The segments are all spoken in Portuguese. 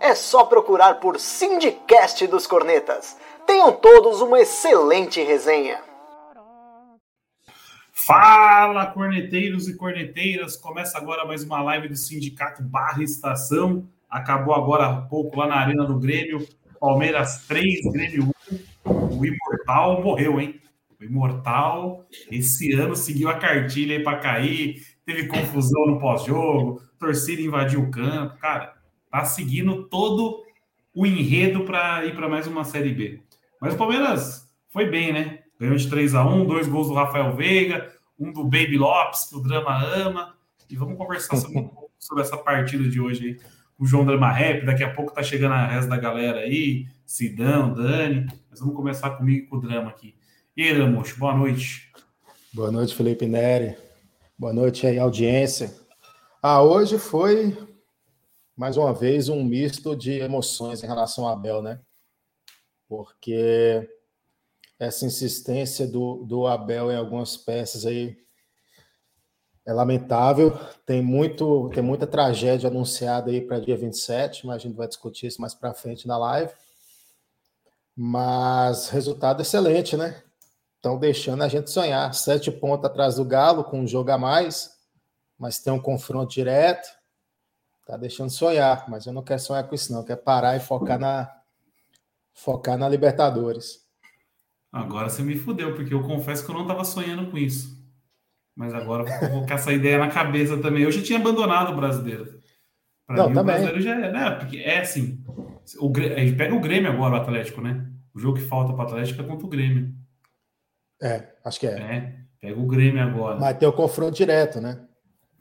é só procurar por Sindicast dos Cornetas. Tenham todos uma excelente resenha. Fala, corneteiros e corneteiras! Começa agora mais uma live do Sindicato Barra Estação. Acabou agora há pouco lá na Arena do Grêmio. Palmeiras 3, Grêmio 1. O Imortal morreu, hein? O Imortal esse ano seguiu a cartilha aí para cair. Teve confusão no pós-jogo, torcida invadiu o campo. Cara, tá seguindo todo o enredo para ir para mais uma Série B. Mas o Palmeiras foi bem, né? Ganhou de 3 a 1 dois gols do Rafael Veiga, um do Baby Lopes, que o Drama ama. E vamos conversar sobre, um pouco sobre essa partida de hoje aí. O João Drama Rap, daqui a pouco tá chegando a resto da galera aí, Sidão, Dani. Mas vamos começar comigo com o Drama aqui. E aí, Dramuxo, boa noite. Boa noite, Felipe Neri. Boa noite aí, audiência. Ah, hoje foi mais uma vez, um misto de emoções em relação a Abel, né? Porque essa insistência do, do Abel em algumas peças aí é lamentável. Tem, muito, tem muita tragédia anunciada aí para dia 27, mas a gente vai discutir isso mais para frente na live. Mas resultado excelente, né? Estão deixando a gente sonhar. Sete pontos atrás do Galo, com um jogo a mais, mas tem um confronto direto Tá deixando sonhar, mas eu não quero sonhar com isso, não. Eu quero parar e focar na, focar na Libertadores. Agora você me fudeu, porque eu confesso que eu não estava sonhando com isso. Mas agora eu vou com essa ideia na cabeça também. Eu já tinha abandonado o brasileiro. Para não, mim, também. o brasileiro já é, né? Porque é assim. O, a gente pega o Grêmio agora, o Atlético, né? O jogo que falta para o Atlético é contra o Grêmio. É, acho que é. É, pega o Grêmio agora. Mas tem o confronto direto, né?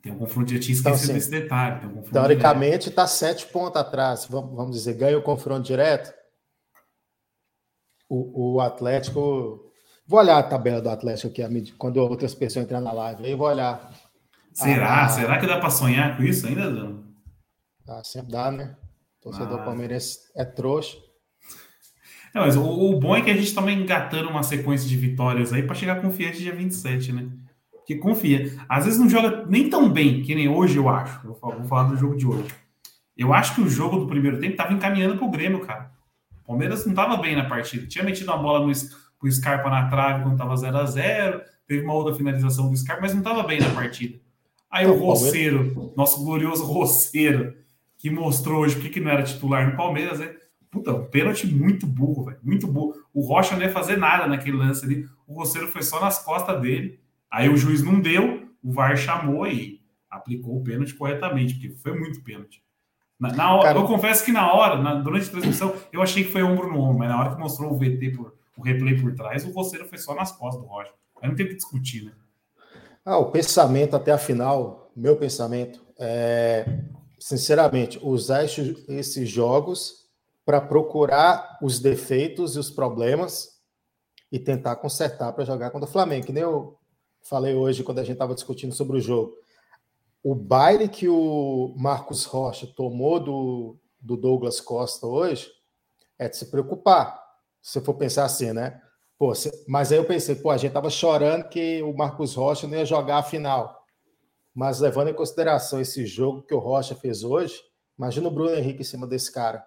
Tem um confronto, eu tinha então, esquecido então, assim, desse detalhe. Um teoricamente está sete pontos atrás, vamos, vamos dizer, ganha o confronto direto. O, o Atlético. Vou olhar a tabela do Atlético aqui, quando outras pessoas entrar na live. Aí vou olhar. Será? Será que dá para sonhar com isso ainda, não? Ah, sempre dá, né? Torcedor ah. palmeirense é trouxa. Não, mas o, o, bom é que a gente está engatando uma sequência de vitórias aí para chegar confiante dia 27, né? Que confia. Às vezes não joga nem tão bem, que nem hoje eu acho. Eu vou falar do jogo de hoje. Eu acho que o jogo do primeiro tempo estava encaminhando para o Grêmio, cara. O Palmeiras não estava bem na partida. Tinha metido a bola no, Scarpa na trave quando estava 0 a 0 Teve uma outra finalização do Scarpa, mas não estava bem na partida. Aí o Roceiro, nosso glorioso Roceiro, que mostrou hoje porque que não era titular no Palmeiras, né? Puta, um pênalti muito burro, velho. Muito burro. O Rocha não ia fazer nada naquele lance ali. O Roceiro foi só nas costas dele. Aí o juiz não deu, o VAR chamou e aplicou o pênalti corretamente, porque foi muito pênalti. Na, na hora, Cara... Eu confesso que na hora, na, durante a transmissão, eu achei que foi ombro no ombro, mas na hora que mostrou o VT, por, o replay por trás, o Roceiro foi só nas costas do Rocha. Aí não tem que discutir, né? Ah, o pensamento até a final, meu pensamento, é, sinceramente, usar esses jogos para procurar os defeitos e os problemas e tentar consertar para jogar contra o Flamengo. Que nem eu falei hoje quando a gente estava discutindo sobre o jogo. O baile que o Marcos Rocha tomou do, do Douglas Costa hoje é de se preocupar. Se for pensar assim, né? Pô, mas aí eu pensei, pô, a gente estava chorando que o Marcos Rocha não ia jogar a final. Mas levando em consideração esse jogo que o Rocha fez hoje, imagina o Bruno Henrique em cima desse cara.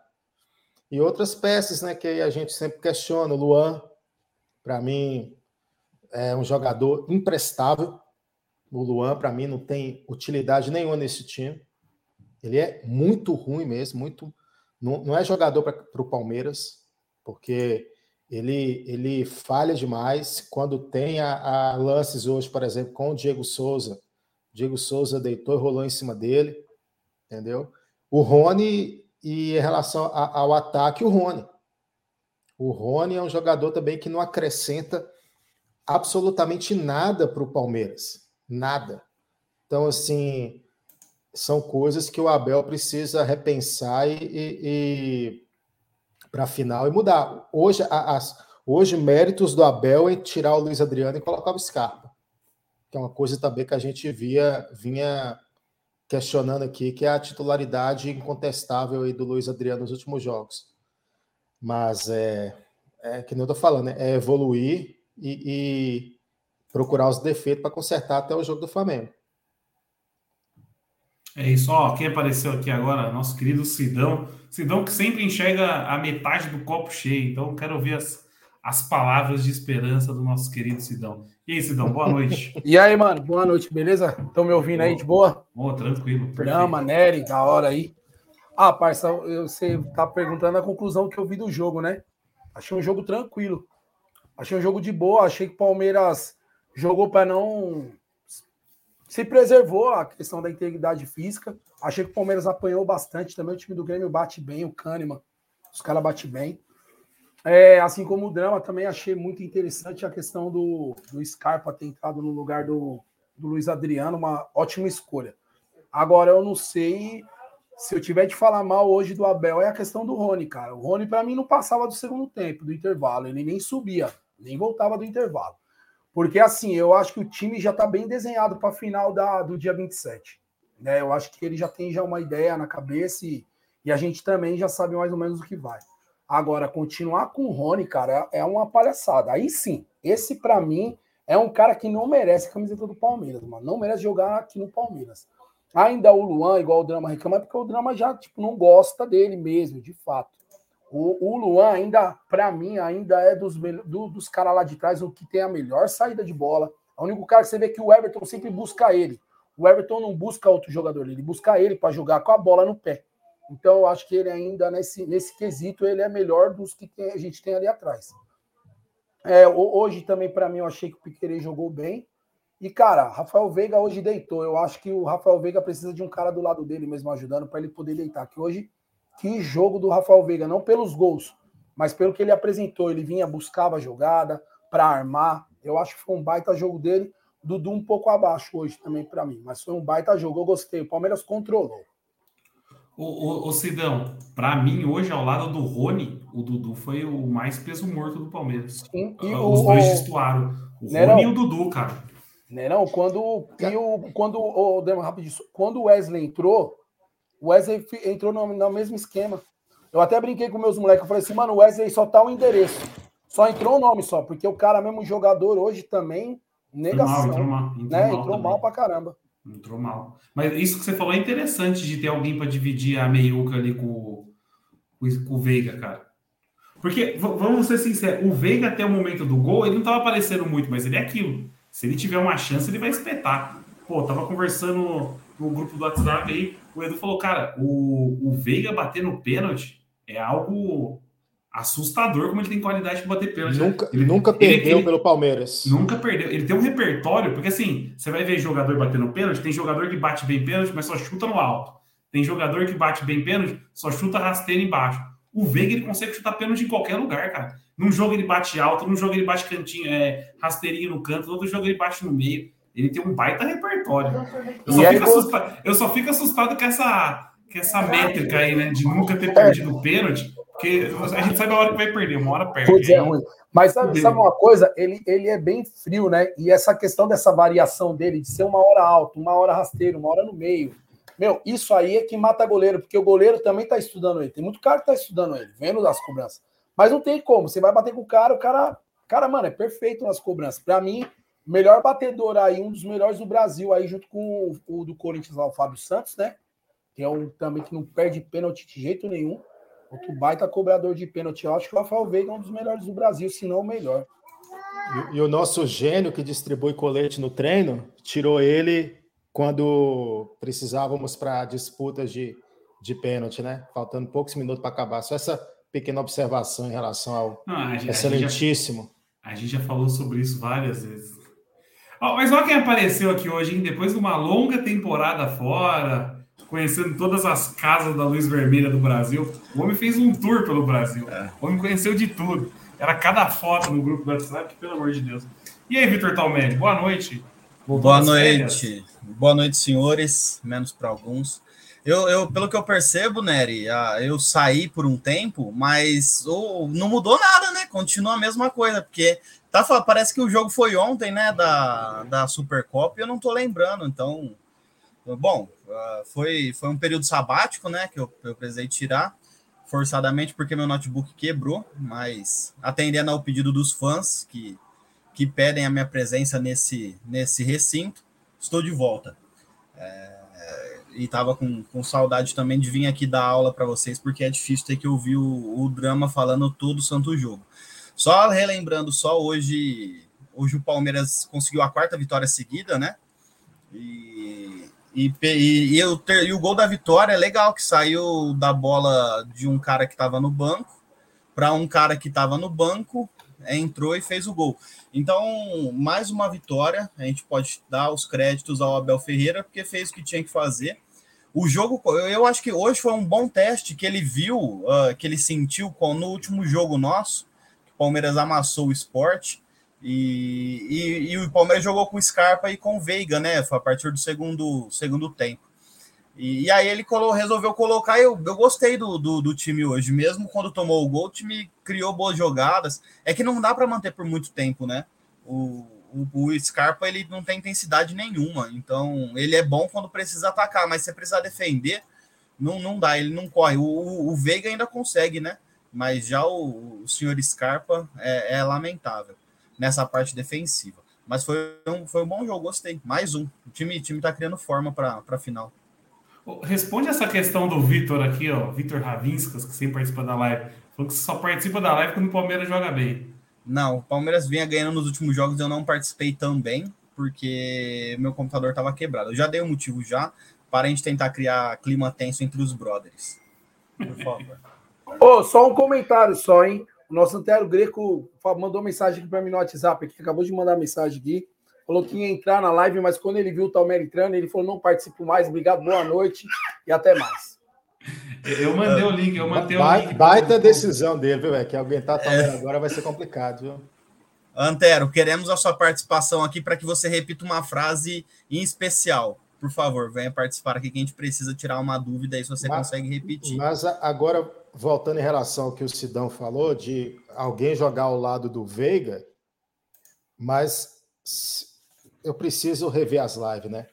E outras peças, né, que a gente sempre questiona. O Luan, para mim, é um jogador imprestável. O Luan, para mim, não tem utilidade nenhuma nesse time. Ele é muito ruim mesmo, muito. Não, não é jogador para o Palmeiras, porque ele, ele falha demais. Quando tem a, a, lances hoje, por exemplo, com o Diego Souza, Diego Souza deitou e rolou em cima dele, entendeu? O Rony, e em relação a, ao ataque, o Rony. O Rony é um jogador também que não acrescenta absolutamente nada para o Palmeiras. Nada. Então, assim, são coisas que o Abel precisa repensar e, e, e para a final e mudar. Hoje, hoje, méritos do Abel é tirar o Luiz Adriano e colocar o Scarpa, que é uma coisa também que a gente via, vinha questionando aqui, que é a titularidade incontestável aí do Luiz Adriano nos últimos jogos. Mas é, é que nem eu tô falando, né? é evoluir e, e procurar os defeitos para consertar até o jogo do Flamengo. É isso, ó. Quem apareceu aqui agora, nosso querido Sidão. Sidão que sempre enxerga a metade do copo cheio. Então, quero ouvir as, as palavras de esperança do nosso querido Sidão. E aí, Sidão, boa noite. e aí, mano, boa noite, beleza? Estão me ouvindo aí de boa? Boa, tranquilo. Drama, Nery, da hora aí. Ah, parça, você tá perguntando a conclusão que eu vi do jogo, né? Achei um jogo tranquilo. Achei um jogo de boa. Achei que o Palmeiras jogou para não. Se preservou a questão da integridade física. Achei que o Palmeiras apanhou bastante também. O time do Grêmio bate bem, o Kahneman. Os caras batem bem. É, assim como o drama, também achei muito interessante a questão do, do Scarpa ter entrado no lugar do, do Luiz Adriano, uma ótima escolha. Agora, eu não sei se eu tiver de falar mal hoje do Abel, é a questão do Rony, cara. O Rony, para mim, não passava do segundo tempo, do intervalo. Ele nem subia, nem voltava do intervalo. Porque, assim, eu acho que o time já está bem desenhado para a final da, do dia 27. Né? Eu acho que ele já tem já uma ideia na cabeça e, e a gente também já sabe mais ou menos o que vai. Agora, continuar com o Rony, cara, é, é uma palhaçada. Aí sim, esse para mim é um cara que não merece a camiseta do Palmeiras, mano. Não merece jogar aqui no Palmeiras. Ainda o Luan, igual o Drama reclama, é porque o Drama já tipo, não gosta dele mesmo, de fato. O, o Luan ainda, para mim, ainda é dos, do, dos caras lá de trás o que tem a melhor saída de bola. É o único cara que você vê que o Everton sempre busca ele. O Everton não busca outro jogador, ele busca ele para jogar com a bola no pé. Então eu acho que ele ainda, nesse, nesse quesito, ele é melhor dos que tem, a gente tem ali atrás. É, hoje também, para mim, eu achei que o Piquerez jogou bem. E, cara, Rafael Veiga hoje deitou. Eu acho que o Rafael Veiga precisa de um cara do lado dele mesmo ajudando para ele poder deitar. Que hoje, que jogo do Rafael Veiga, não pelos gols, mas pelo que ele apresentou. Ele vinha, buscava a jogada para armar. Eu acho que foi um baita jogo dele. Dudu um pouco abaixo hoje também para mim, mas foi um baita jogo. Eu gostei. O Palmeiras controlou. O, o, o Sidão, para mim, hoje, ao lado do Rony, o Dudu foi o mais peso morto do Palmeiras. Sim, e Os o, dois destoaram. O Rony e o Dudu, cara. Não, quando, e o, quando, oh, rapidinho, quando o Wesley entrou, o Wesley entrou no, no mesmo esquema. Eu até brinquei com meus moleques, eu falei assim, mano, o Wesley só tá o endereço. Só entrou o nome só, porque o cara mesmo jogador hoje também, negação. Entrou mal, entrou mal, entrou né? mal, entrou mal pra caramba. Entrou mal. Mas isso que você falou é interessante de ter alguém para dividir a meiuca ali com, com, com o Veiga, cara. Porque, vamos ser sinceros, o Veiga até o momento do gol, ele não estava aparecendo muito, mas ele é aquilo. Se ele tiver uma chance, ele vai espetar. Pô, tava conversando no grupo do WhatsApp aí, o Edu falou, cara, o, o Veiga bater no pênalti é algo assustador como ele tem qualidade para bater pênalti. Nunca, ele, nunca perdeu ele, pelo Palmeiras. Nunca perdeu. Ele tem um repertório, porque assim, você vai ver jogador batendo pênalti, tem jogador que bate bem pênalti, mas só chuta no alto. Tem jogador que bate bem pênalti, só chuta rasteiro embaixo. O Veiga ele consegue chutar pênalti em qualquer lugar, cara. Num jogo ele bate alto, num jogo ele bate cantinho, é, rasteirinho no canto, no outro jogo ele bate no meio. Ele tem um baita repertório. Eu só, fico, assustado, eu só fico assustado com essa, com essa métrica aí, né? De nunca ter perdido pênalti. Porque a gente sabe a hora que vai perder, uma hora perde. Pois é, ruim. Mas sabe, sabe, uma coisa? Ele, ele é bem frio, né? E essa questão dessa variação dele, de ser uma hora alto, uma hora rasteiro, uma hora no meio. Meu, isso aí é que mata goleiro, porque o goleiro também tá estudando ele. Tem muito cara que tá estudando ele, vendo as cobranças. Mas não tem como. Você vai bater com o cara, o cara. Cara, mano, é perfeito nas cobranças. Para mim, melhor batedor aí, um dos melhores do Brasil, aí, junto com o, o do Corinthians lá, o Fábio Santos, né? Que é um também que não perde pênalti de jeito nenhum. Outro baita cobrador de pênalti. Eu acho que o Rafael Veiga é um dos melhores do Brasil, se não o melhor. E, e, o nosso gênio que distribui colete no treino tirou ele quando precisávamos para disputas de, de pênalti, né? Faltando poucos minutos para acabar. Só essa pequena observação em relação ao Não, gente, excelentíssimo. A gente, já, a gente, já, falou sobre isso várias vezes. Mas olha quem apareceu aqui hoje, hein? Depois de uma longa temporada fora, conhecendo todas as casas da luz vermelha do Brasil, o homem fez um tour pelo Brasil. É. O homem conheceu de tudo. Era cada foto no grupo do WhatsApp, pelo amor de Deus. E aí, Vitor Talmelli, boa noite. Boa noite. Boa noite, senhores, menos para alguns. Eu, eu, pelo que eu percebo, Nery, eu saí por um tempo, mas oh, não mudou nada, né? Continua a mesma coisa, porque tá, parece que o jogo foi ontem, né? Da, da Supercopa e eu não tô lembrando, então. Bom, ah, foi, foi um período sabático, né? Que eu, eu precisei tirar forçadamente porque meu notebook quebrou, mas atendendo ao pedido dos fãs que, que pedem a minha presença nesse, nesse recinto, estou de volta. É, e estava com, com saudade também de vir aqui dar aula para vocês, porque é difícil ter que ouvir o, o drama falando todo o santo jogo. Só relembrando, só hoje, hoje o Palmeiras conseguiu a quarta vitória seguida, né? E, e, e, e, o, e o gol da vitória é legal, que saiu da bola de um cara que estava no banco para um cara que estava no banco, entrou e fez o gol. Então, mais uma vitória, a gente pode dar os créditos ao Abel Ferreira, porque fez o que tinha que fazer. O jogo, eu acho que hoje foi um bom teste que ele viu, uh, que ele sentiu no último jogo nosso, Palmeiras amassou o esporte, e, e, e, o Palmeiras jogou com Scarpa e com Veiga, né? Foi a partir do segundo, segundo tempo. E, e aí ele colo, resolveu colocar. Eu, eu gostei do, do, do, time hoje, mesmo quando tomou o gol, o time criou boas jogadas. É que não dá para manter por muito tempo, né? O, o, o, Scarpa ele não tem intensidade nenhuma, então ele é bom quando precisa atacar, mas se precisar defender, não, não dá, ele não corre. O, o, o Veiga ainda consegue, né? Mas já o, o senhor Scarpa é, é, lamentável nessa parte defensiva. Mas foi um, foi um bom jogo, gostei. Mais um. O time, o time tá criando forma para a final. Responde essa questão do Vitor aqui, ó, Vitor Ravinskas, que sempre participa da live. Falou que só participa da live quando o Palmeiras joga bem. Não, o Palmeiras vinha ganhando nos últimos jogos, eu não participei também, porque meu computador estava quebrado. Eu já dei um motivo já para a gente tentar criar clima tenso entre os brothers. Por favor. Oh, só um comentário só, hein? O nosso Antero Greco mandou mensagem aqui para mim no WhatsApp, aqui, acabou de mandar mensagem aqui. Falou que ia entrar na live, mas quando ele viu o Talmer entrando, ele falou: não participo mais, obrigado, boa noite e até mais. Eu mandei o link, eu mandei ba o link. Baita decisão dele, viu, Que alguém tá é. agora vai ser complicado, viu? Antero, queremos a sua participação aqui para que você repita uma frase em especial. Por favor, venha participar aqui que a gente precisa tirar uma dúvida aí se você mas, consegue repetir. Mas agora, voltando em relação ao que o Sidão falou, de alguém jogar ao lado do Veiga, mas eu preciso rever as lives, né?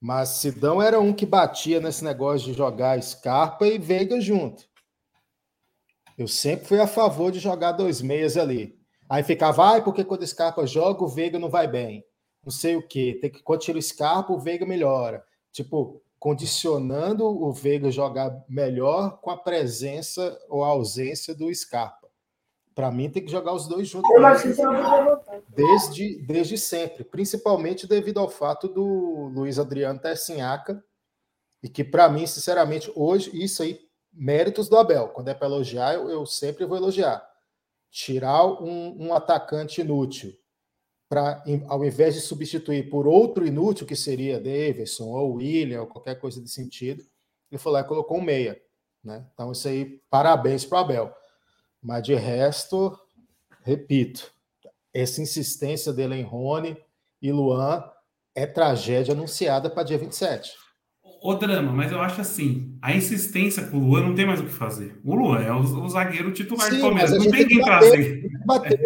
Mas Sidão era um que batia nesse negócio de jogar Scarpa e Veiga junto. Eu sempre fui a favor de jogar dois meias ali. Aí ficava, ah, porque quando o Scarpa joga, o Veiga não vai bem. Não sei o quê. Tem que quando tira o Scarpa, o Veiga melhora. Tipo, condicionando o Veiga jogar melhor com a presença ou a ausência do Scarpa. Para mim, tem que jogar os dois juntos. Desde, desde sempre, principalmente devido ao fato do Luiz Adriano Tessinhaca, e que, para mim, sinceramente, hoje, isso aí, méritos do Abel. Quando é para elogiar, eu, eu, sempre vou elogiar. Tirar um, um atacante inútil, para ao invés de substituir por outro inútil, que seria Davidson ou William, ou qualquer coisa de sentido, ele foi lá e colocou um meia. Né? Então, isso aí, parabéns para o Abel. Mas de resto, repito, essa insistência dele em Rony e Luan é tragédia anunciada para dia 27. O drama, mas eu acho assim, a insistência com o Luan não tem mais o que fazer. O Luan é o, o zagueiro titular Sim, do Palmeiras, não tem quem trazer. Bater,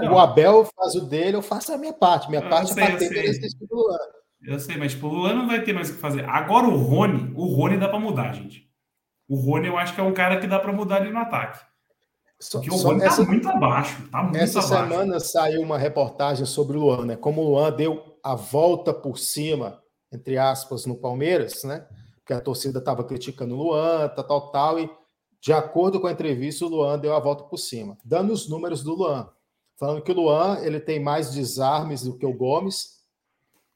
é. O Abel faz o dele, eu faço a minha parte. Minha eu parte é sei, é bater do Luan. Eu sei, mas tipo, o Luan não vai ter mais o que fazer. Agora o Rony, o Rony dá para mudar, gente. O Rony eu acho que é um cara que dá para mudar ali no ataque. Porque o Rony está muito abaixo. Tá muito essa abaixo. semana saiu uma reportagem sobre o Luan, né? Como o Luan deu a volta por cima, entre aspas, no Palmeiras, né? Porque a torcida estava criticando o Luan, tal, tal, tal. E, de acordo com a entrevista, o Luan deu a volta por cima, dando os números do Luan. Falando que o Luan ele tem mais desarmes do que o Gomes,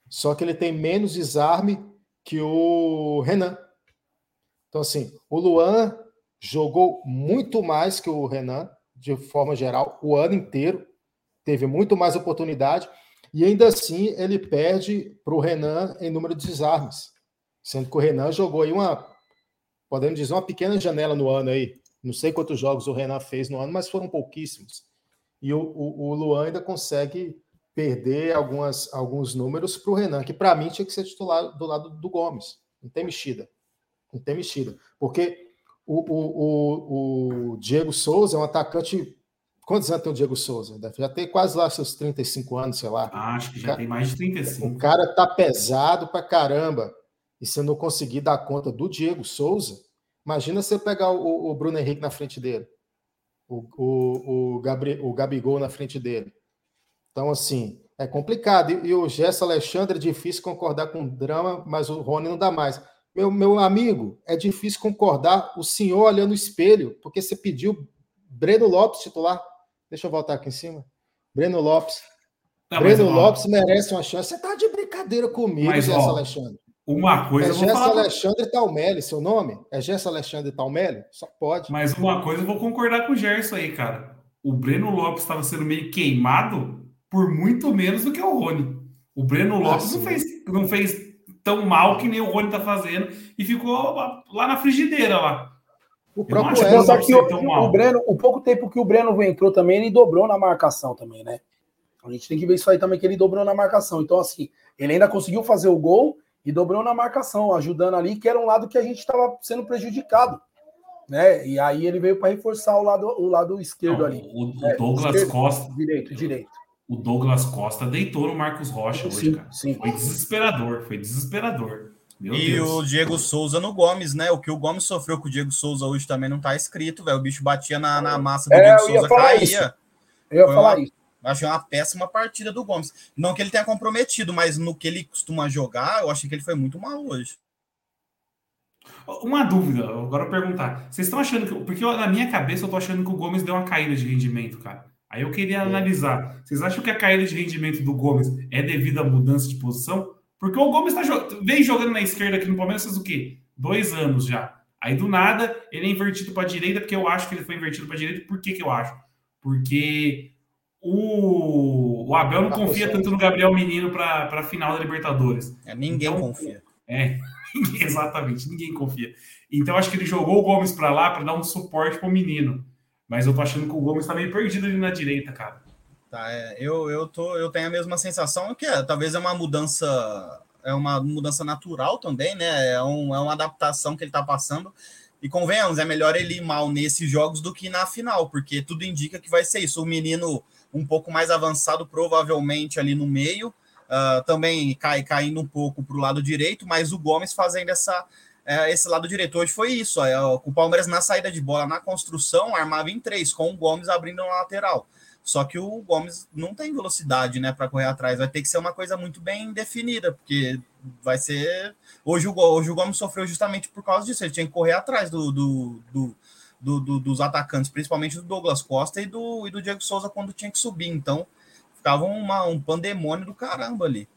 só que ele tem menos desarme que o Renan. Então, assim, o Luan jogou muito mais que o Renan, de forma geral, o ano inteiro, teve muito mais oportunidade, e ainda assim ele perde para o Renan em número de desarmes, sendo que o Renan jogou aí uma, podemos dizer, uma pequena janela no ano aí. Não sei quantos jogos o Renan fez no ano, mas foram pouquíssimos. E o, o, o Luan ainda consegue perder algumas, alguns números para o Renan, que para mim tinha que ser titular do lado do Gomes. Não tem mexida. Não tem mexido. Porque o, o, o, o Diego Souza é um atacante. Quantos anos tem o Diego Souza? Deve já tem quase lá seus 35 anos, sei lá. Ah, acho que já tem mais de 35. O cara tá pesado pra caramba. E se não conseguir dar conta do Diego Souza, imagina você pegar o, o Bruno Henrique na frente dele. O, o, o, Gabri, o Gabigol na frente dele. Então, assim, é complicado. E, e o Gerson Alexandre é difícil concordar com o drama, mas o Rony não dá mais. Meu, meu amigo, é difícil concordar o senhor olhando o espelho, porque você pediu Breno Lopes titular. Deixa eu voltar aqui em cima. Breno Lopes. Não, Breno mas, Lopes ó, merece uma chance. Você tá de brincadeira comigo, Gerson Alexandre. Uma coisa. É Gerson Alexandre Talmelli, seu nome? É Gerson Alexandre Talmelli? Só pode. Mas uma coisa eu vou concordar com o Gerson aí, cara. O Breno Lopes estava sendo meio queimado por muito menos do que o Rony. O Breno ah, Lopes não, fez, não fez tão mal que nem o Rony tá fazendo e ficou lá na frigideira lá. O próprio que o, o, Breno, o pouco tempo que o Breno entrou também, ele dobrou na marcação também, né? A gente tem que ver isso aí também, que ele dobrou na marcação. Então, assim, ele ainda conseguiu fazer o gol e dobrou na marcação, ajudando ali, que era um lado que a gente estava sendo prejudicado. Né? E aí ele veio para reforçar o lado, o lado esquerdo Não, ali. O, o é, Douglas esquerdo, Costa. Direito, direito o Douglas Costa deitou no Marcos Rocha sim, hoje, cara. Sim. Foi desesperador, foi desesperador. Meu e Deus. o Diego Souza no Gomes, né? O que o Gomes sofreu com o Diego Souza hoje também não tá escrito, velho. O bicho batia na, na massa do é, Diego Souza, caía. Isso. Eu ia foi falar uma, isso. Achei uma péssima partida do Gomes. Não que ele tenha comprometido, mas no que ele costuma jogar, eu achei que ele foi muito mal hoje. Uma dúvida, agora eu perguntar. Vocês estão achando que. Porque na minha cabeça eu tô achando que o Gomes deu uma caída de rendimento, cara. Aí eu queria analisar. Vocês acham que a caída de rendimento do Gomes é devido à mudança de posição? Porque o Gomes tá, vem jogando na esquerda aqui no Palmeiras faz o quê? Dois anos já. Aí do nada ele é invertido para a direita, porque eu acho que ele foi invertido para a direita. Por que, que eu acho? Porque o, o Abel não tá confia tanto no Gabriel Menino para a final da Libertadores. É, ninguém então, confia. É, exatamente, ninguém confia. Então acho que ele jogou o Gomes para lá para dar um suporte para o menino. Mas eu tô achando que o Gomes tá meio perdido ali na direita, cara. Tá, é, eu, eu, tô, eu tenho a mesma sensação que é, talvez é uma mudança, é uma mudança natural também, né? É, um, é uma adaptação que ele tá passando. E convenhamos, é melhor ele ir mal nesses jogos do que na final, porque tudo indica que vai ser isso. O menino um pouco mais avançado, provavelmente ali no meio, uh, também cai caindo um pouco para o lado direito, mas o Gomes fazendo essa, é, esse lado direito. Hoje foi isso. É, o Palmeiras na saída de bola, na construção, armava em três, com o Gomes abrindo na lateral. Só que o Gomes não tem velocidade, né, para correr atrás. Vai ter que ser uma coisa muito bem definida, porque vai ser. Hoje o, hoje o Gomes sofreu justamente por causa disso. Ele tinha que correr atrás do, do, do, do, do dos atacantes, principalmente do Douglas Costa e do, e do Diego Souza quando tinha que subir. Então, ficava uma, um pandemônio do caramba ali.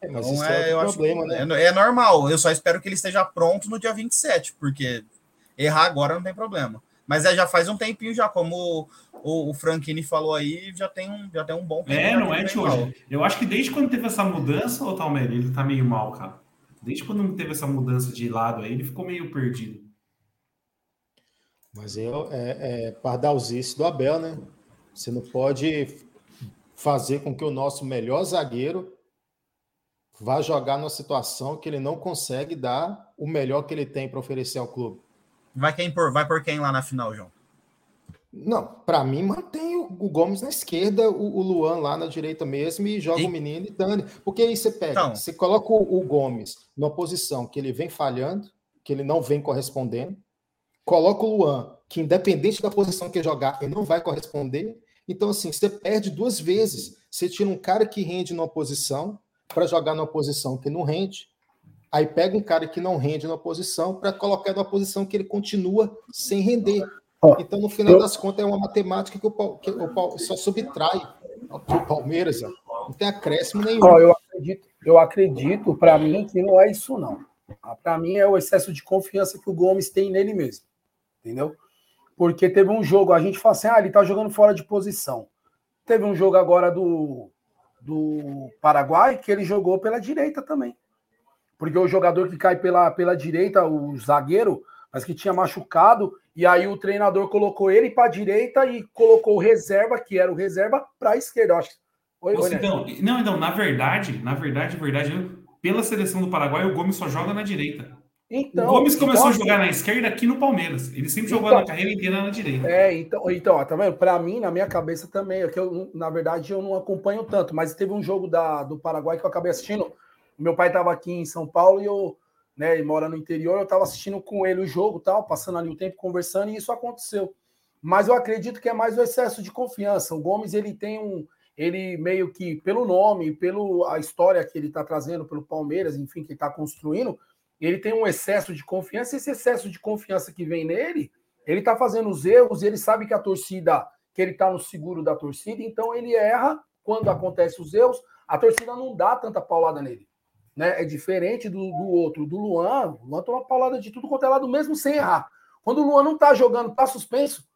É, mas então, é, é problema, acho, né? É, é, normal. Eu só espero que ele esteja pronto no dia 27, porque errar agora não tem problema. Mas é, já faz um tempinho já, como o, o Franchini falou aí, já tem um, já tem um bom tempo. É, não é de hoje. Eu acho que desde quando teve essa mudança, o Talmer, ele tá meio mal, cara. Desde quando teve essa mudança de lado aí, ele ficou meio perdido. Mas eu, é, é pardalzice do Abel, né? Você não pode fazer com que o nosso melhor zagueiro vai jogar numa situação que ele não consegue dar o melhor que ele tem para oferecer ao clube. Vai quem por, vai por quem lá na final, João? Não, para mim mantém o, o, Gomes na esquerda, o, o, Luan lá na direita mesmo e joga e... o menino e Dani. Porque aí você pega, então... você coloca o, o Gomes numa posição que ele vem falhando, que ele não vem correspondendo, coloca o Luan, que independente da posição que ele jogar, ele não vai corresponder. Então, assim, você perde duas vezes. Você tira um cara que rende numa posição, para jogar numa posição que não rende, aí pega um cara que não rende na posição para colocar numa posição que ele continua sem render. Então, no final das contas, é uma matemática que o, que o só subtrai o Palmeiras. Não tem acréscimo nenhum. eu acredito, eu acredito para mim, que não é isso, não. Para mim, é o excesso de confiança que o Gomes tem nele mesmo. Entendeu? Porque teve um jogo, a gente fala assim, ah, ele tá jogando fora de posição. Teve um jogo agora do do Paraguai que ele jogou pela direita também. Porque o jogador que cai pela, pela direita, o zagueiro, mas que tinha machucado, e aí o treinador colocou ele para a direita e colocou o reserva, que era o reserva, para a esquerda. acho Oi, Você, então, não, então, na verdade, na verdade, verdade, pela seleção do Paraguai, o Gomes só joga na direita. Então, o Gomes começou então, a jogar na esquerda aqui no Palmeiras. Ele sempre jogou então, na carreira inteira na direita. É, então, então tá vendo? Para mim, na minha cabeça também, é que eu, na verdade, eu não acompanho tanto, mas teve um jogo da, do Paraguai que eu acabei assistindo. Meu pai estava aqui em São Paulo e eu, né, ele mora no interior, eu estava assistindo com ele o jogo, tal, passando ali o tempo conversando e isso aconteceu. Mas eu acredito que é mais o excesso de confiança. O Gomes, ele tem um, ele meio que pelo nome, pela história que ele está trazendo pelo Palmeiras, enfim, que está construindo, ele tem um excesso de confiança, esse excesso de confiança que vem nele, ele está fazendo os erros, ele sabe que a torcida, que ele está no seguro da torcida, então ele erra quando acontece os erros, a torcida não dá tanta paulada nele. Né? É diferente do, do outro, do Luan. O Luan toma paulada de tudo quanto é lado, mesmo sem errar. Quando o Luan não está jogando, está suspenso,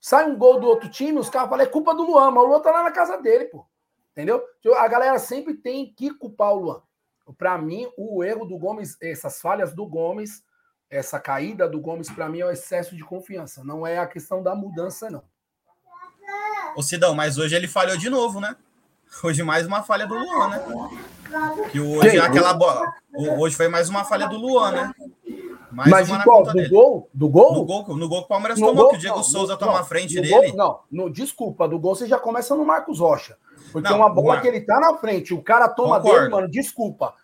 sai um gol do outro time, os caras falam, é culpa do Luan, mas o Luan está lá na casa dele, pô. Entendeu? A galera sempre tem que culpar o Luan. Para mim, o erro do Gomes, essas falhas do Gomes, essa caída do Gomes, para mim, é o excesso de confiança. Não é a questão da mudança, não. Ô Sidão, mas hoje ele falhou de novo, né? Hoje mais uma falha do Luan, né? Que hoje Quem? aquela bola. Hoje foi mais uma falha do Luan, né? Mais mas uma qual? Do dele. gol? Do gol? No gol, no gol que o Palmeiras no tomou, gol, que o Diego não, Souza toma a frente dele. Gol, não, no, desculpa, do gol você já começa no Marcos Rocha. Porque não, uma bola que ele tá na frente, o cara toma Concordo. dele, mano, desculpa.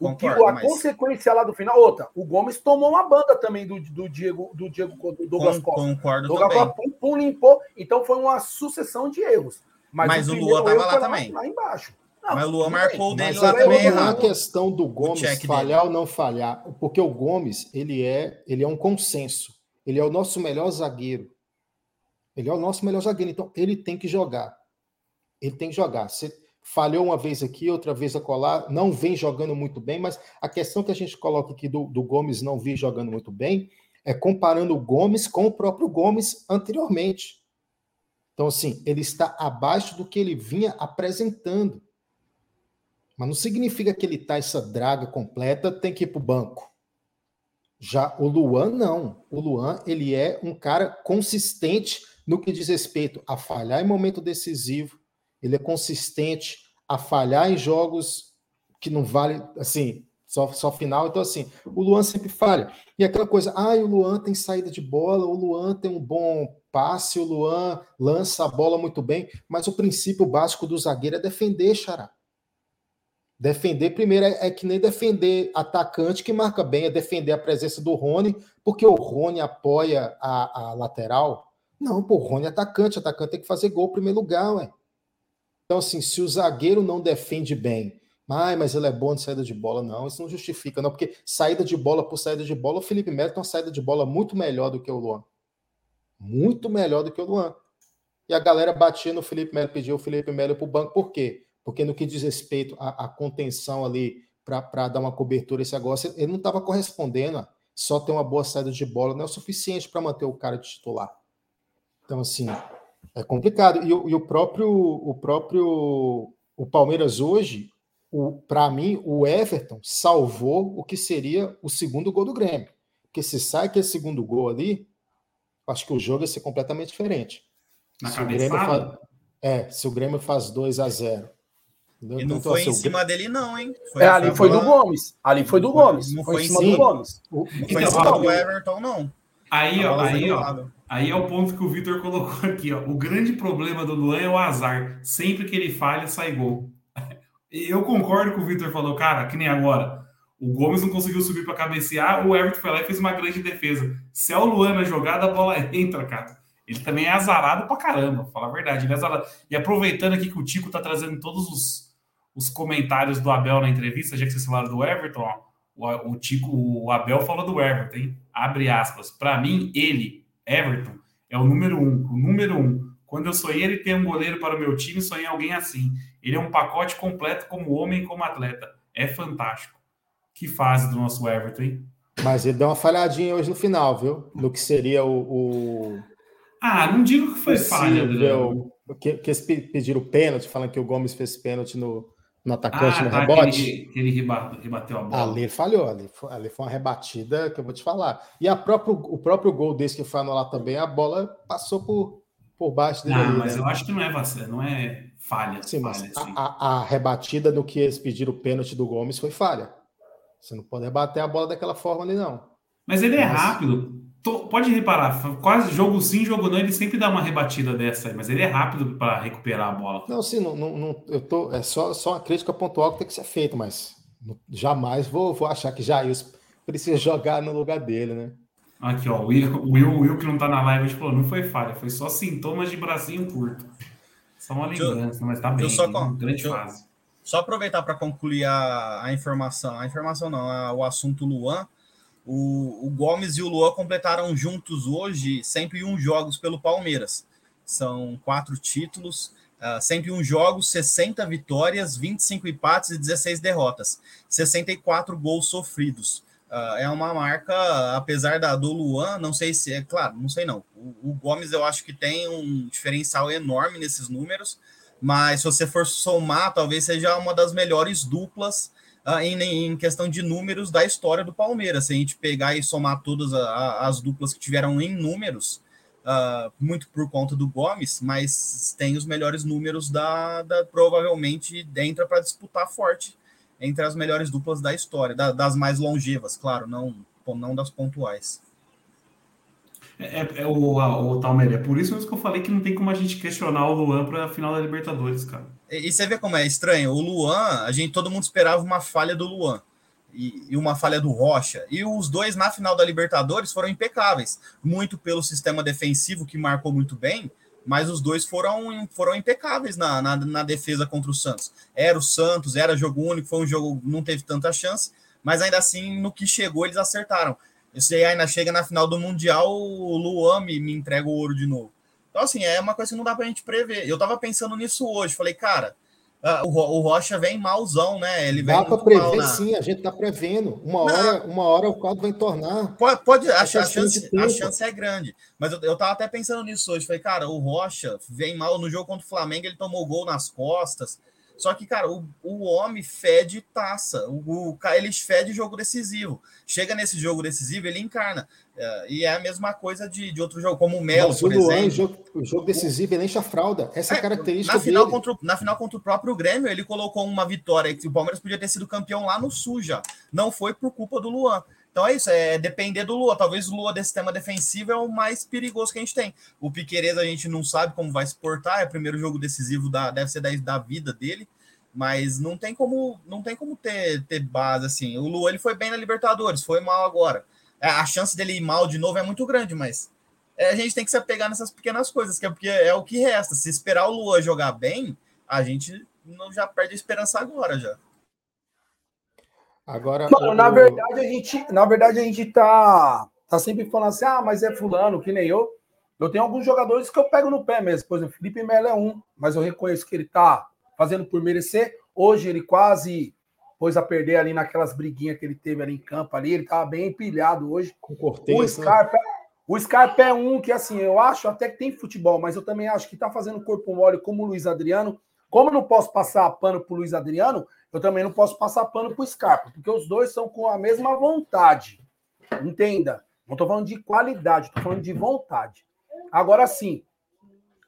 O que, a mas... consequência lá do final, outra, o Gomes tomou uma banda também do, do Diego, do Diego do Douglas Costa. Concordo Douglas também. Costa, pum, pum, limpou. Então foi uma sucessão de erros. Mas, mas o, o Luan tava lá também. Lá, embaixo. Não, mas o Luan marcou o dele lá também Não é a questão do Gomes falhar dele. ou não falhar, porque o Gomes, ele é, ele é um consenso. Ele é o nosso melhor zagueiro. Ele é o nosso melhor zagueiro, então ele tem que jogar. Ele tem que jogar. Você falhou uma vez aqui, outra vez a colar, não vem jogando muito bem, mas a questão que a gente coloca aqui do, do Gomes não vir jogando muito bem é comparando o Gomes com o próprio Gomes anteriormente. Então, assim, ele está abaixo do que ele vinha apresentando. Mas não significa que ele está essa draga completa, tem que ir para o banco. Já o Luan, não. O Luan, ele é um cara consistente no que diz respeito a falhar em momento decisivo, ele é consistente a falhar em jogos que não vale, assim, só, só final. Então, assim, o Luan sempre falha. E aquela coisa, ah, o Luan tem saída de bola, o Luan tem um bom passe, o Luan lança a bola muito bem, mas o princípio básico do zagueiro é defender, Xará. Defender primeiro é, é, que nem defender atacante que marca bem, é defender a presença do Rony, porque o Rony apoia a, a lateral. Não, pô, o Rony é atacante, atacante tem que fazer gol em primeiro lugar, ué. Então, assim, se o zagueiro não defende bem, ah, mas ele é bom de saída de bola, não, isso não justifica, não, porque saída de bola por saída de bola, o Felipe Melo tem uma saída de bola muito melhor do que o Luan. Muito melhor do que o Luan. E a galera batia no Felipe Melo, pediu o Felipe Melo para o banco, por quê? Porque no que diz respeito à, à contenção ali, para dar uma cobertura esse negócio, ele não estava correspondendo. Só ter uma boa saída de bola não é o suficiente para manter o cara titular. Então, assim, é complicado. E, e o próprio o próprio o Palmeiras hoje, para mim, o Everton salvou o que seria o segundo gol do Grêmio. Porque se sai aquele segundo gol ali, acho que o jogo ia ser completamente diferente. Na se o Grêmio faz, é, se o Grêmio faz 2 a 0 Entendeu? E não então, foi assim, em cima dele, não, hein? Foi, é, ali foi, do Gomes. Ali foi do Gomes. Não foi, foi em cima do Gomes. O, não foi em cima do Everton, não. Aí, ó, aí, ó, aí é o ponto que o Vitor colocou aqui, ó. O grande problema do Luan é o azar. Sempre que ele falha, sai gol. Eu concordo com o Vitor falou, cara, que nem agora. O Gomes não conseguiu subir para cabecear, o Everton foi lá e fez uma grande defesa. Se é o Luan na jogada, a bola entra, cara. Ele também é azarado pra caramba, fala a verdade. Ele é azarado. E aproveitando aqui que o Tico tá trazendo todos os, os comentários do Abel na entrevista, já que vocês falaram do Everton, ó. O, o Tico, o Abel falou do Everton, hein? Abre aspas. Para mim, ele, Everton, é o número um. O número um. Quando eu sonhei ele ter um goleiro para o meu time, sonhei alguém assim. Ele é um pacote completo como homem e como atleta. É fantástico. Que fase do nosso Everton, hein? Mas ele deu uma falhadinha hoje no final, viu? No que seria o. o... Ah, não digo que foi falha, Adriano. Que, que eles pediram pênalti, falando que o Gomes fez pênalti no, no atacante ah, no tá, rebote. Ele, rebateu a bola. Ali falhou, ali foi, ali foi uma rebatida que eu vou te falar. E a próprio, o próprio gol desse que foi anular também, a bola passou por, por baixo dele. Não, ali, mas né? eu acho que não é não é falha. Sim, falha, mas assim. a, a, rebatida no que eles pediram o pênalti do Gomes foi falha. Você não pode rebater a bola daquela forma ali, não. Mas ele é rápido. Tô, pode reparar, quase jogo sim, jogo não, ele sempre dá uma rebatida dessa aí, mas ele é rápido para recuperar a bola. Não, sim, não, não, não, eu tô, é só, só uma crítica pontual que tem que ser feita, mas jamais vou, vou achar que Jair precisa jogar no lugar dele, né? Aqui, ó, o Will, o Will, o Will que não tá na live, a gente falou, não foi falha, foi só sintomas de bracinho curto. Só uma lembrança, mas tá bem, só, com, grande fase. Só aproveitar para concluir a, a informação, a informação não, a, o assunto Luan, o, o, Gomes e o Luan completaram juntos hoje 101 jogos pelo Palmeiras. São quatro títulos, uh, ah, 101 jogos, 60 vitórias, 25 empates e 16 derrotas, 64 gols sofridos. Uh, é uma marca, apesar da do Luan, não sei se é claro, não sei não. O, o, Gomes eu acho que tem um diferencial enorme nesses números, mas se você for somar, talvez seja uma das melhores duplas em, em, questão de números da história do Palmeiras. Se a gente pegar e somar todas a, a, as duplas que tiveram em números, uh, muito por conta do Gomes, mas tem os melhores números da, da provavelmente entra para disputar forte entre as melhores duplas da história, da, das mais longevas, claro, não, não das pontuais. É, é, é o, o Talmer, é por isso mesmo que eu falei que não tem como a gente questionar o Luan para a final da Libertadores, cara. E, e, você vê como é estranho, o Luan, a gente todo mundo esperava uma falha do Luan e, e, uma falha do Rocha, e os dois na final da Libertadores foram impecáveis, muito pelo sistema defensivo que marcou muito bem, mas os dois foram, foram impecáveis na, na, na, defesa contra o Santos. Era o Santos, era jogo único, foi um jogo não teve tanta chance, mas ainda assim, no que chegou, eles acertaram. Esse aí ainda chega na final do Mundial, o Luan me, me entrega o ouro de novo. Então, assim, é uma coisa que não dá pra gente prever. Eu tava pensando nisso hoje, falei, cara, Uh, o, Rocha vem malzão, né? Ele Dá para prever, na... sim, a gente está prevendo. Uma hora, uma hora o quadro vai tornar. Pode, pode a, a, chance, a chance é grande. Mas eu, eu tava até pensando nisso hoje. Falei, cara, o Rocha vem mal no jogo contra o Flamengo, ele tomou gol nas costas. Só que, cara, o, o homem fede taça. O, o, ele fede jogo decisivo. Chega nesse jogo decisivo, ele encarna. É, e é a mesma coisa de, de outro jogo, como o Melo, por Luan, exemplo. Jogo, o jogo decisivo, ele enche a fralda. Essa é, é característica na final, contra, na final contra o próprio Grêmio, ele colocou uma vitória que o Palmeiras podia ter sido campeão lá no Sul já. Não foi por culpa do Luan. Então é isso, é depender do Lua. Talvez o Lua desse sistema defensivo é o mais perigoso que a gente tem. O Piqueires a gente não sabe como vai se portar, é o primeiro jogo decisivo da, deve ser da, da vida dele, mas não tem como não tem como ter, ter base assim. O Lua ele foi bem na Libertadores, foi mal agora. É, a chance dele ir mal de novo é muito grande, mas é, a gente tem que se apegar nessas pequenas coisas, que é porque é o que resta. Se esperar o Lua jogar bem, a gente não já perde a esperança agora já. Agora, Mano, o... na verdade a gente, na verdade a gente tá, tá sempre falando assim: "Ah, mas é fulano, que nem eu". Eu tenho alguns jogadores que eu pego no pé mesmo, por exemplo, Felipe Melo é um, mas eu reconheço que ele tá fazendo por merecer. Hoje ele quase pôs a perder ali naquelas briguinhas que ele teve ali em campo ali, ele tava bem empilhado hoje. Com o né? Scarpa, né? o Scarpa é um que assim, eu acho até que tem futebol, mas eu também acho que tá fazendo corpo mole como o Luiz Adriano. Como eu não posso passar pano pro Luiz Adriano, eu também não posso passar pano pro Scarpa, porque os dois são com a mesma vontade. Entenda. Não estou falando de qualidade, estou falando de vontade. Agora sim,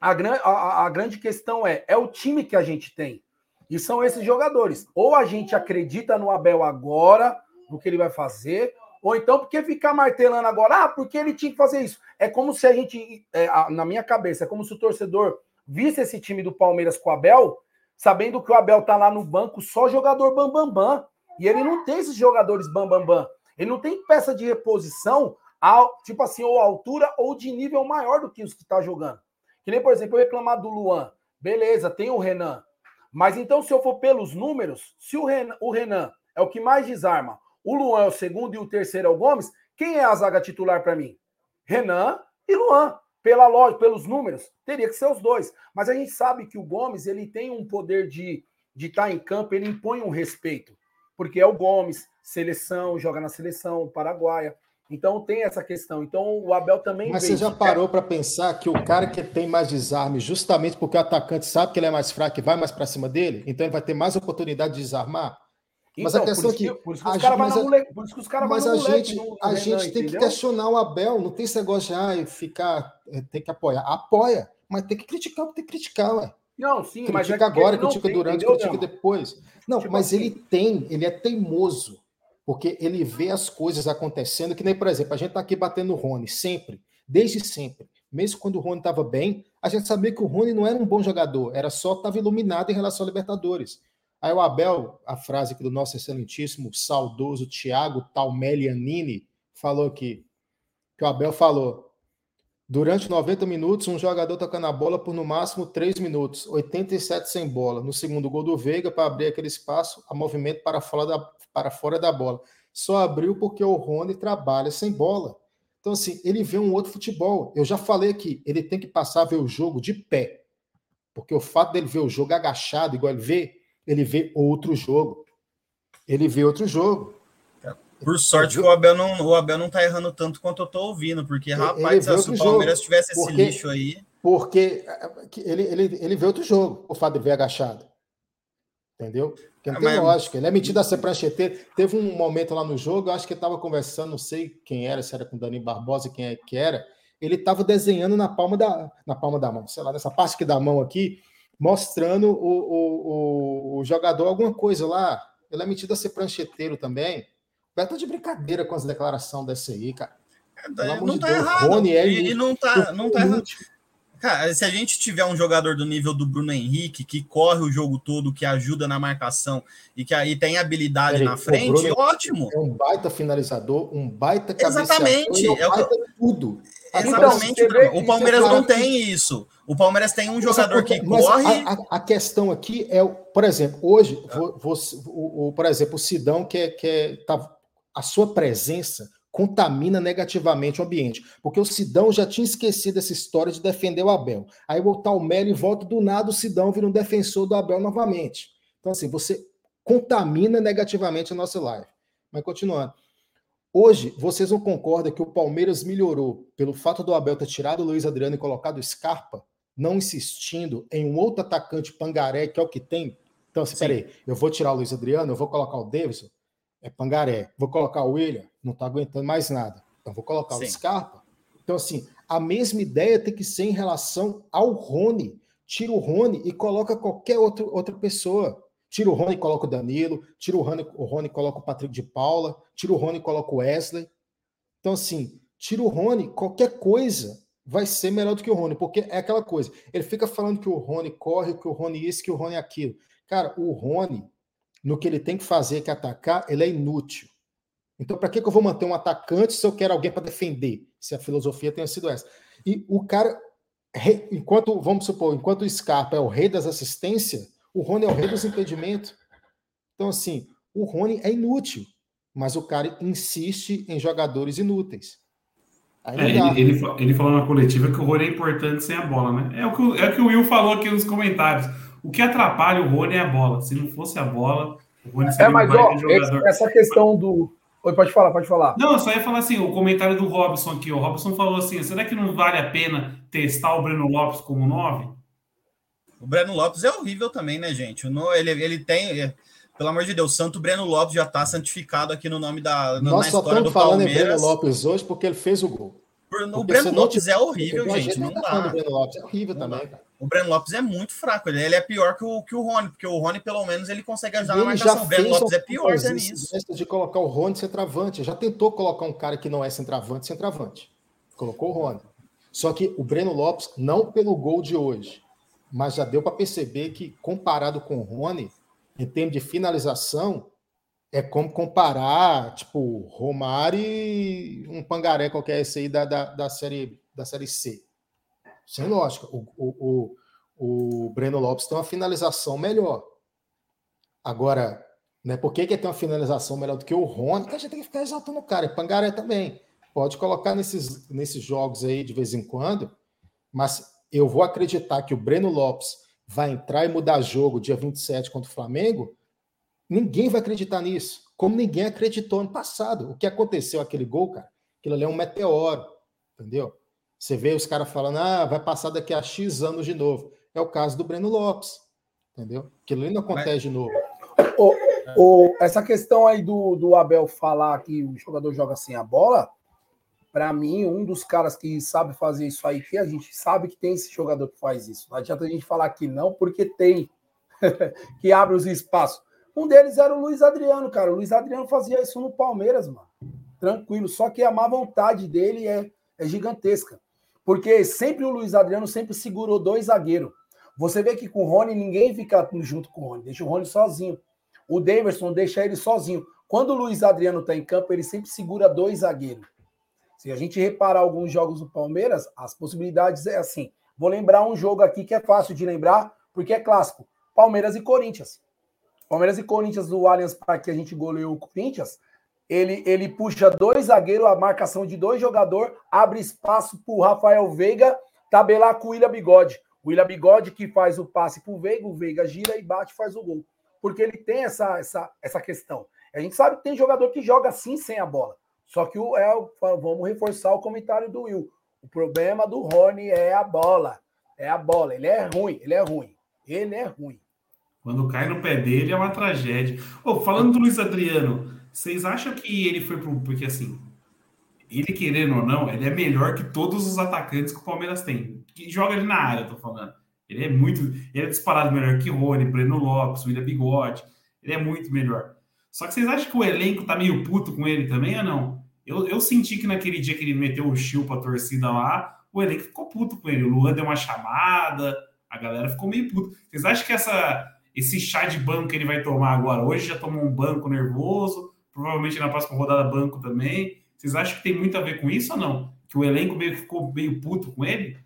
a, gran, a, a, grande questão é: é o time que a gente tem. E são esses jogadores. Ou a gente acredita no Abel agora, no que ele vai fazer, ou então porque ficar martelando agora, ah, porque ele tinha que fazer isso. É como se a gente, é, na minha cabeça, é como se o torcedor visse esse time do Palmeiras com o Abel sabendo que o Abel tá lá no banco só jogador bambambam. Bam, bam, e ele não tem esses jogadores bambambam. Bam, bam. Ele não tem peça de reposição, tipo assim, ou altura ou de nível maior do que os que está jogando. Que nem, por exemplo, eu reclamar do Luan. Beleza, tem o Renan. Mas então, se eu for pelos números, se o Renan, o Renan é o que mais desarma, o Luan é o segundo e o terceiro é o Gomes, quem é a zaga titular para mim? Renan e Luan pela lógica, pelos números, teria que ser os dois. Mas a gente sabe que o Gomes ele tem um poder de de estar tá em campo, ele impõe um respeito, porque é o Gomes, seleção, joga na seleção paraguaia. Então tem essa questão. Então o Abel também. Mas você já parou para pensar que o cara que tem mais desarme, justamente porque o atacante sabe que ele é mais fraco e vai mais para cima dele, então ele vai ter mais oportunidade de desarmar? Mas então, a questão é que. Por isso que os caras vão moleque. Por isso que os caras Mas a gente, no, no a Renan, gente tem entendeu? que questionar o Abel. Não tem esse negócio de ah, ficar. É, tem que apoiar. Apoia, mas tem que criticar, tem que criticar, ué. Não, sim, critica mas é agora, critica durante, critica depois. Não, tipo mas assim, ele tem, ele é teimoso. Porque ele vê as coisas acontecendo, que nem, por exemplo, a gente está aqui batendo o Rony, sempre, desde sempre. Mesmo quando o Rony estava bem, a gente sabia que o Rony não era um bom jogador, era só estava iluminado em relação à Libertadores. Aí o Abel, a frase aqui do nosso excelentíssimo, saudoso Thiago Talmelianini, falou aqui, que o Abel falou, Durante 90 minutos, um jogador tocando a bola por no máximo 3 minutos, 87 sem bola. No segundo gol do Veiga, para abrir aquele espaço, a movimento para fora da, para fora da bola. Só abriu porque o Rony trabalha sem bola. Então, assim, ele vê um outro futebol. Eu já falei aqui, ele tem que passar a ver o jogo de pé. Porque o fato dele ver o jogo agachado, igual ele vê, ele vê outro jogo. Ele vê outro jogo. Por sorte, o Abel, não, o Abel não tá errando tanto quanto eu tô ouvindo, porque, rapaz, se o Palmeiras jogo. tivesse porque, esse lixo aí. Porque ele, ele, ele vê outro jogo, o fato de ver agachado. Entendeu? Porque não é, tem mas... lógica. Ele é metido a ser prancheteiro. Teve um momento lá no jogo, eu acho que ele estava conversando, não sei quem era, se era com o Dani Barbosa, quem é que era. Ele estava desenhando na palma da, na palma da mão, sei lá, nessa parte aqui da mão aqui, mostrando o, o, o, o jogador alguma coisa lá. Ele é metido a ser prancheteiro também. Beto tá de brincadeira com as declarações dessa aí, cara. É, não tá Deus, errado. É e, não tá, não tá errado. Cara, se a gente tiver um jogador do nível do Bruno Henrique, que corre o jogo todo, que ajuda na marcação e que aí tem habilidade Peraí, na frente, ótimo. É um baita finalizador, um baita Exatamente. É um baita é o... tudo. Exatamente. Então, o Palmeiras não tem isso. O Palmeiras tem um jogador que corre. A, a, a, questão aqui é, por exemplo, hoje, você, o, o, por exemplo, o Sidão, que, é, que é, tá a sua presença contamina negativamente o ambiente. Porque o Sidão já tinha esquecido essa história de defender o Abel. Aí o Talmelli volta do nada, o Sidão vira um defensor do Abel novamente. Então, assim, você contamina negativamente a nossa live. Mas continuando. Hoje, vocês não concordam que o Palmeiras melhorou pelo fato do Abel ter tirado o Luiz Adriano e colocado o Scarpa, não insistindo em um outro atacante pangaré, que é o que tem? Então, assim, peraí, eu vou tirar o Luiz Adriano, eu vou colocar o Davidson, é Pangaré. Vou colocar o William, não está aguentando mais nada. Então vou colocar Sim. o Scarpa. Então, assim, a mesma ideia tem que ser em relação ao Rony. Tira o Rony e coloca qualquer outro, outra pessoa. Tira o Rony e coloca o Danilo, tira o Rony, o Rony e coloca o Patrick de Paula, tira o Rony e coloca o Wesley. Então, assim, tira o Rony, qualquer coisa vai ser melhor do que o Rony, porque é aquela coisa. Ele fica falando que o Rony corre, que o Rony isso, que o Rony aquilo. Cara, o Rony, no que ele tem que fazer, que é atacar, ele é inútil. Então, para que, que eu vou manter um atacante se eu quero alguém para defender? Se a filosofia tenha sido essa. E o cara, enquanto, vamos supor, enquanto o Scarpa é o rei das assistências, o Rony é o rei dos impedimentos. Então, assim, o Rony é inútil, mas o cara insiste em jogadores inúteis. É, ele, ele, ele, falou na coletiva que o Rony é importante sem a bola, né? É o que, é o, que o Will falou aqui nos comentários. O que atrapalha o Rony é a bola. Se não fosse a bola, o Rony seria é, mas, um ó, jogador. Essa questão do. Oi, pode falar, pode falar. Não, eu só ia falar assim, o comentário do Robson aqui. O Robson falou assim: será que não vale a pena testar o Breno Lopes como 9? O Breno Lopes é horrível também, né, gente? Ele, ele tem. É, pelo amor de Deus, Santo Breno Lopes já está santificado aqui no nome da. Nós na só estamos falando Palmeiras. em Breno Lopes hoje porque ele fez o gol. O Breno Lopes é horrível, gente. Não dá. O Breno Lopes é horrível não também, cara. O Breno Lopes é muito fraco. Ele, ele é pior que o, que o Rony, porque o Rony, pelo menos, ele consegue ajudar ele na marcação. O Breno Lopes é pior é nisso. de colocar o Rony centroavante. Já tentou colocar um cara que não é centroavante, centroavante. Colocou o Rony. Só que o Breno Lopes, não pelo gol de hoje, mas já deu para perceber que, comparado com o Rony, em termos de finalização, é como comparar, tipo, Romário e um pangaré qualquer esse aí da, da, da, série, da série C. Sem lógica. O, o, o, o Breno Lopes tem uma finalização melhor. Agora, né, por que, que tem uma finalização melhor do que o Rony? A gente tem que ficar exaltando o cara. E Pangaré também. Pode colocar nesses, nesses jogos aí de vez em quando, mas eu vou acreditar que o Breno Lopes vai entrar e mudar jogo dia 27 contra o Flamengo. Ninguém vai acreditar nisso. Como ninguém acreditou ano passado. O que aconteceu aquele gol, cara? Aquilo ali é um meteoro. Entendeu? Você vê os caras falando, ah, vai passar daqui a X anos de novo. É o caso do Breno Lopes, entendeu? Aquilo ali não acontece Mas... de novo. O, o, essa questão aí do, do Abel falar que o jogador joga sem a bola, para mim, um dos caras que sabe fazer isso aí, que a gente sabe que tem esse jogador que faz isso. Não adianta a gente falar que não, porque tem, que abre os espaços. Um deles era o Luiz Adriano, cara. O Luiz Adriano fazia isso no Palmeiras, mano. Tranquilo. Só que a má vontade dele é, é gigantesca. Porque sempre o Luiz Adriano sempre segurou dois zagueiros. Você vê que com o Rony ninguém fica junto com o Rony, deixa o Rony sozinho. O Davidson deixa ele sozinho. Quando o Luiz Adriano está em campo, ele sempre segura dois zagueiros. Se a gente reparar alguns jogos do Palmeiras, as possibilidades é assim. Vou lembrar um jogo aqui que é fácil de lembrar, porque é clássico. Palmeiras e Corinthians. Palmeiras e Corinthians do Allianz Parque, que a gente goleou o Corinthians, ele, ele puxa dois zagueiros, a marcação de dois jogadores, abre espaço para o Rafael Veiga tabelar com o William Bigode. O William Bigode que faz o passe para o Veiga, o Veiga gira e bate faz o gol. Porque ele tem essa, essa, essa questão. A gente sabe que tem jogador que joga assim sem a bola. Só que o, é, vamos reforçar o comentário do Will. O problema do Rony é a bola. É a bola. Ele é ruim, ele é ruim. Ele é ruim. Quando cai no pé dele é uma tragédia. Oh, falando do Luiz Adriano, vocês acham que ele foi pro. Porque assim, ele querendo ou não, ele é melhor que todos os atacantes que o Palmeiras tem. Que joga ali na área, eu tô falando. Ele é muito. Ele é disparado melhor que Rony, Breno Lopes, William Bigode. Ele é muito melhor. Só que vocês acham que o elenco tá meio puto com ele também ou não? Eu, eu senti que naquele dia que ele meteu o chill pra torcida lá, o elenco ficou puto com ele. O Luan deu uma chamada, a galera ficou meio puto. Vocês acham que essa, esse chá de banco que ele vai tomar agora, hoje já tomou um banco nervoso, provavelmente na próxima rodada banco também. Vocês acham que tem muito a ver com isso ou não? Que o elenco meio que ficou meio puto com ele?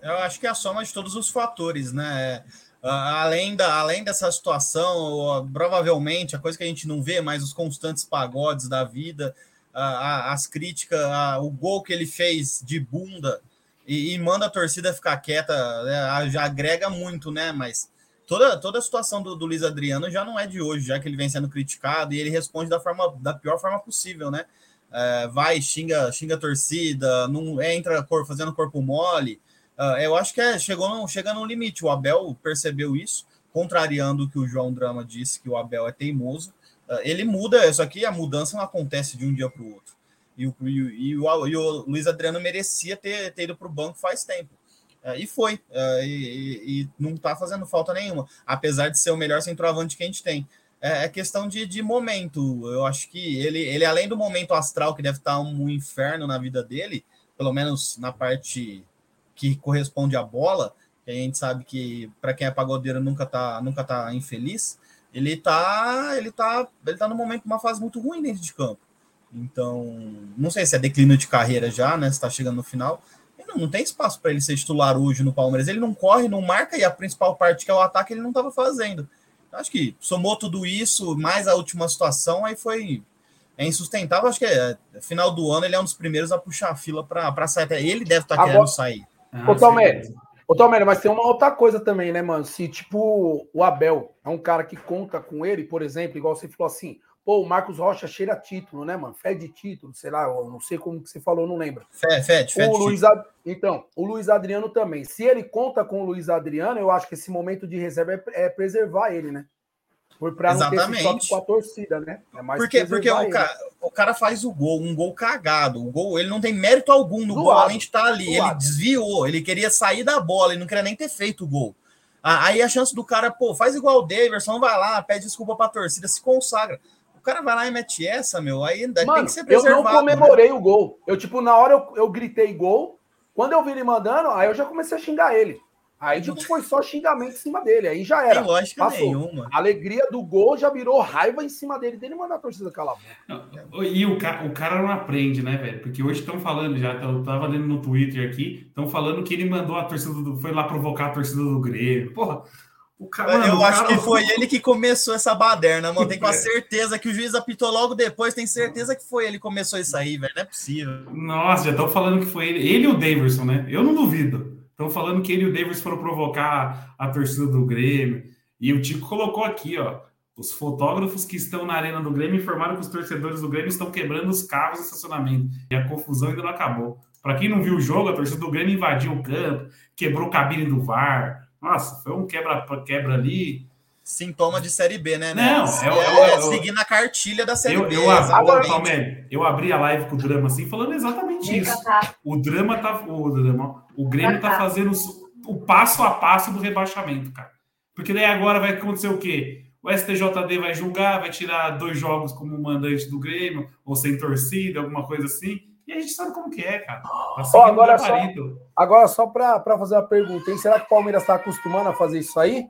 Eu acho que é a soma de todos os fatores, né? além, da, além dessa situação, provavelmente a coisa que a gente não vê, mas os constantes pagodes da vida, as críticas, o gol que ele fez de bunda e, e manda a torcida ficar quieta, né, já agrega muito, né? Mas toda, toda a situação do, do Luiz Adriano já não é de hoje, já que ele vem sendo criticado e ele responde da, forma, da pior forma possível, né? É, vai, xinga, xinga a torcida, não entra cor, fazendo corpo mole. Uh, eu acho que é, chegou no, chega limite. O Abel percebeu isso, contrariando o que o João Drama disse, que o Abel é teimoso. Uh, ele muda, só que a mudança não acontece de um dia para o outro. E o, e, o, e o Luiz Adriano merecia ter, ter ido para o banco faz tempo. Uh, e foi. Uh, e, e, não está fazendo falta nenhuma, apesar de ser o melhor centroavante que a gente tem. É, é, questão de, de momento. Eu acho que ele, ele, além do momento astral, que deve estar um inferno na vida dele, pelo menos na parte que corresponde à bola, que a gente sabe que para quem é pagodeiro nunca tá, nunca tá infeliz, ele tá, ele tá, ele tá no momento uma fase muito ruim dentro de campo. Então, não sei se é declínio de carreira já, né? Se tá chegando no final. Não, não tem espaço para ele ser titular hoje no Palmeiras. Ele não corre, não marca, e a principal parte que é o ataque ele não estava fazendo. Acho que somou tudo isso, mais a última situação, aí foi é insustentável. Acho que é, final do ano ele é um dos primeiros a puxar a fila para sair. Ele deve estar tá querendo sair. Ah, ô, Tomé, ô, mas tem uma outra coisa também, né, mano? Se, tipo, o Abel é um cara que conta com ele, por exemplo, igual você falou assim, pô, o Marcos Rocha cheira título, né, mano? Fé de título, sei lá, não sei como que você falou, não lembro. Fé, fé, fé o Luiz Ad... Então, o Luiz Adriano também. Se ele conta com o Luiz Adriano, eu acho que esse momento de reserva é, é preservar ele, né? Por para não ter com a torcida, né? É mais porque porque o cara, o cara, faz o gol, um gol cagado. O gol, ele não tem mérito algum no Do gol, lado. além de estar ali. Ele lado. desviou, ele queria sair da bola, ele não queria nem ter feito o gol. Aí a chance do cara, pô, faz igual o Daverson, vai lá, pede desculpa pra torcida, se consagra. O cara vai lá e mete essa, meu, aí Mano, tem que ser preservado. Eu não comemorei né? o gol. Eu, tipo, na hora eu, eu gritei gol. Quando eu vi ele mandando, aí eu já comecei a xingar ele. Aí, tipo, foi só xingamento em cima dele. Aí já era. Tem lógica Passou. nenhuma. A alegria do gol já virou raiva em cima dele. Dele mandar a torcida calar a boca. E o, ca o cara não aprende, né, velho? Porque hoje estão falando já, eu tava lendo no Twitter aqui, estão falando que ele mandou a torcida do. Foi lá provocar a torcida do Grêmio. Porra. O cara, mano, eu o acho cara... que foi ele que começou essa baderna, mano. Tem com a certeza que o juiz apitou logo depois. Tem certeza que foi ele que começou isso aí, velho. Não é possível. Nossa, já estão falando que foi ele. Ele e o Davidson, né? Eu não duvido. Estão falando que ele e o Davis foram provocar a torcida do Grêmio. E o Tico colocou aqui, ó. Os fotógrafos que estão na arena do Grêmio informaram que os torcedores do Grêmio estão quebrando os carros de estacionamento. E a confusão ainda não acabou. Para quem não viu o jogo, a torcida do Grêmio invadiu o campo, quebrou cabine do VAR. Nossa, foi um quebra-quebra quebra ali sintoma de Série B, né? Não, né? é, é, é, seguir na cartilha da Série eu, B. Eu, abri, eu abri a live com o Drama assim, falando exatamente isso. O Drama tá. O, drama, o Grêmio tá fazendo o passo a passo do rebaixamento, cara. Porque daí agora vai acontecer o quê? o STJD vai julgar, vai tirar dois jogos como mandante do Grêmio, ou sem torcida, alguma coisa assim. E a gente sabe como que é, cara. Assim, oh, agora, só, agora, só para fazer uma pergunta, hein? será que o Palmeiras está acostumando a fazer isso aí?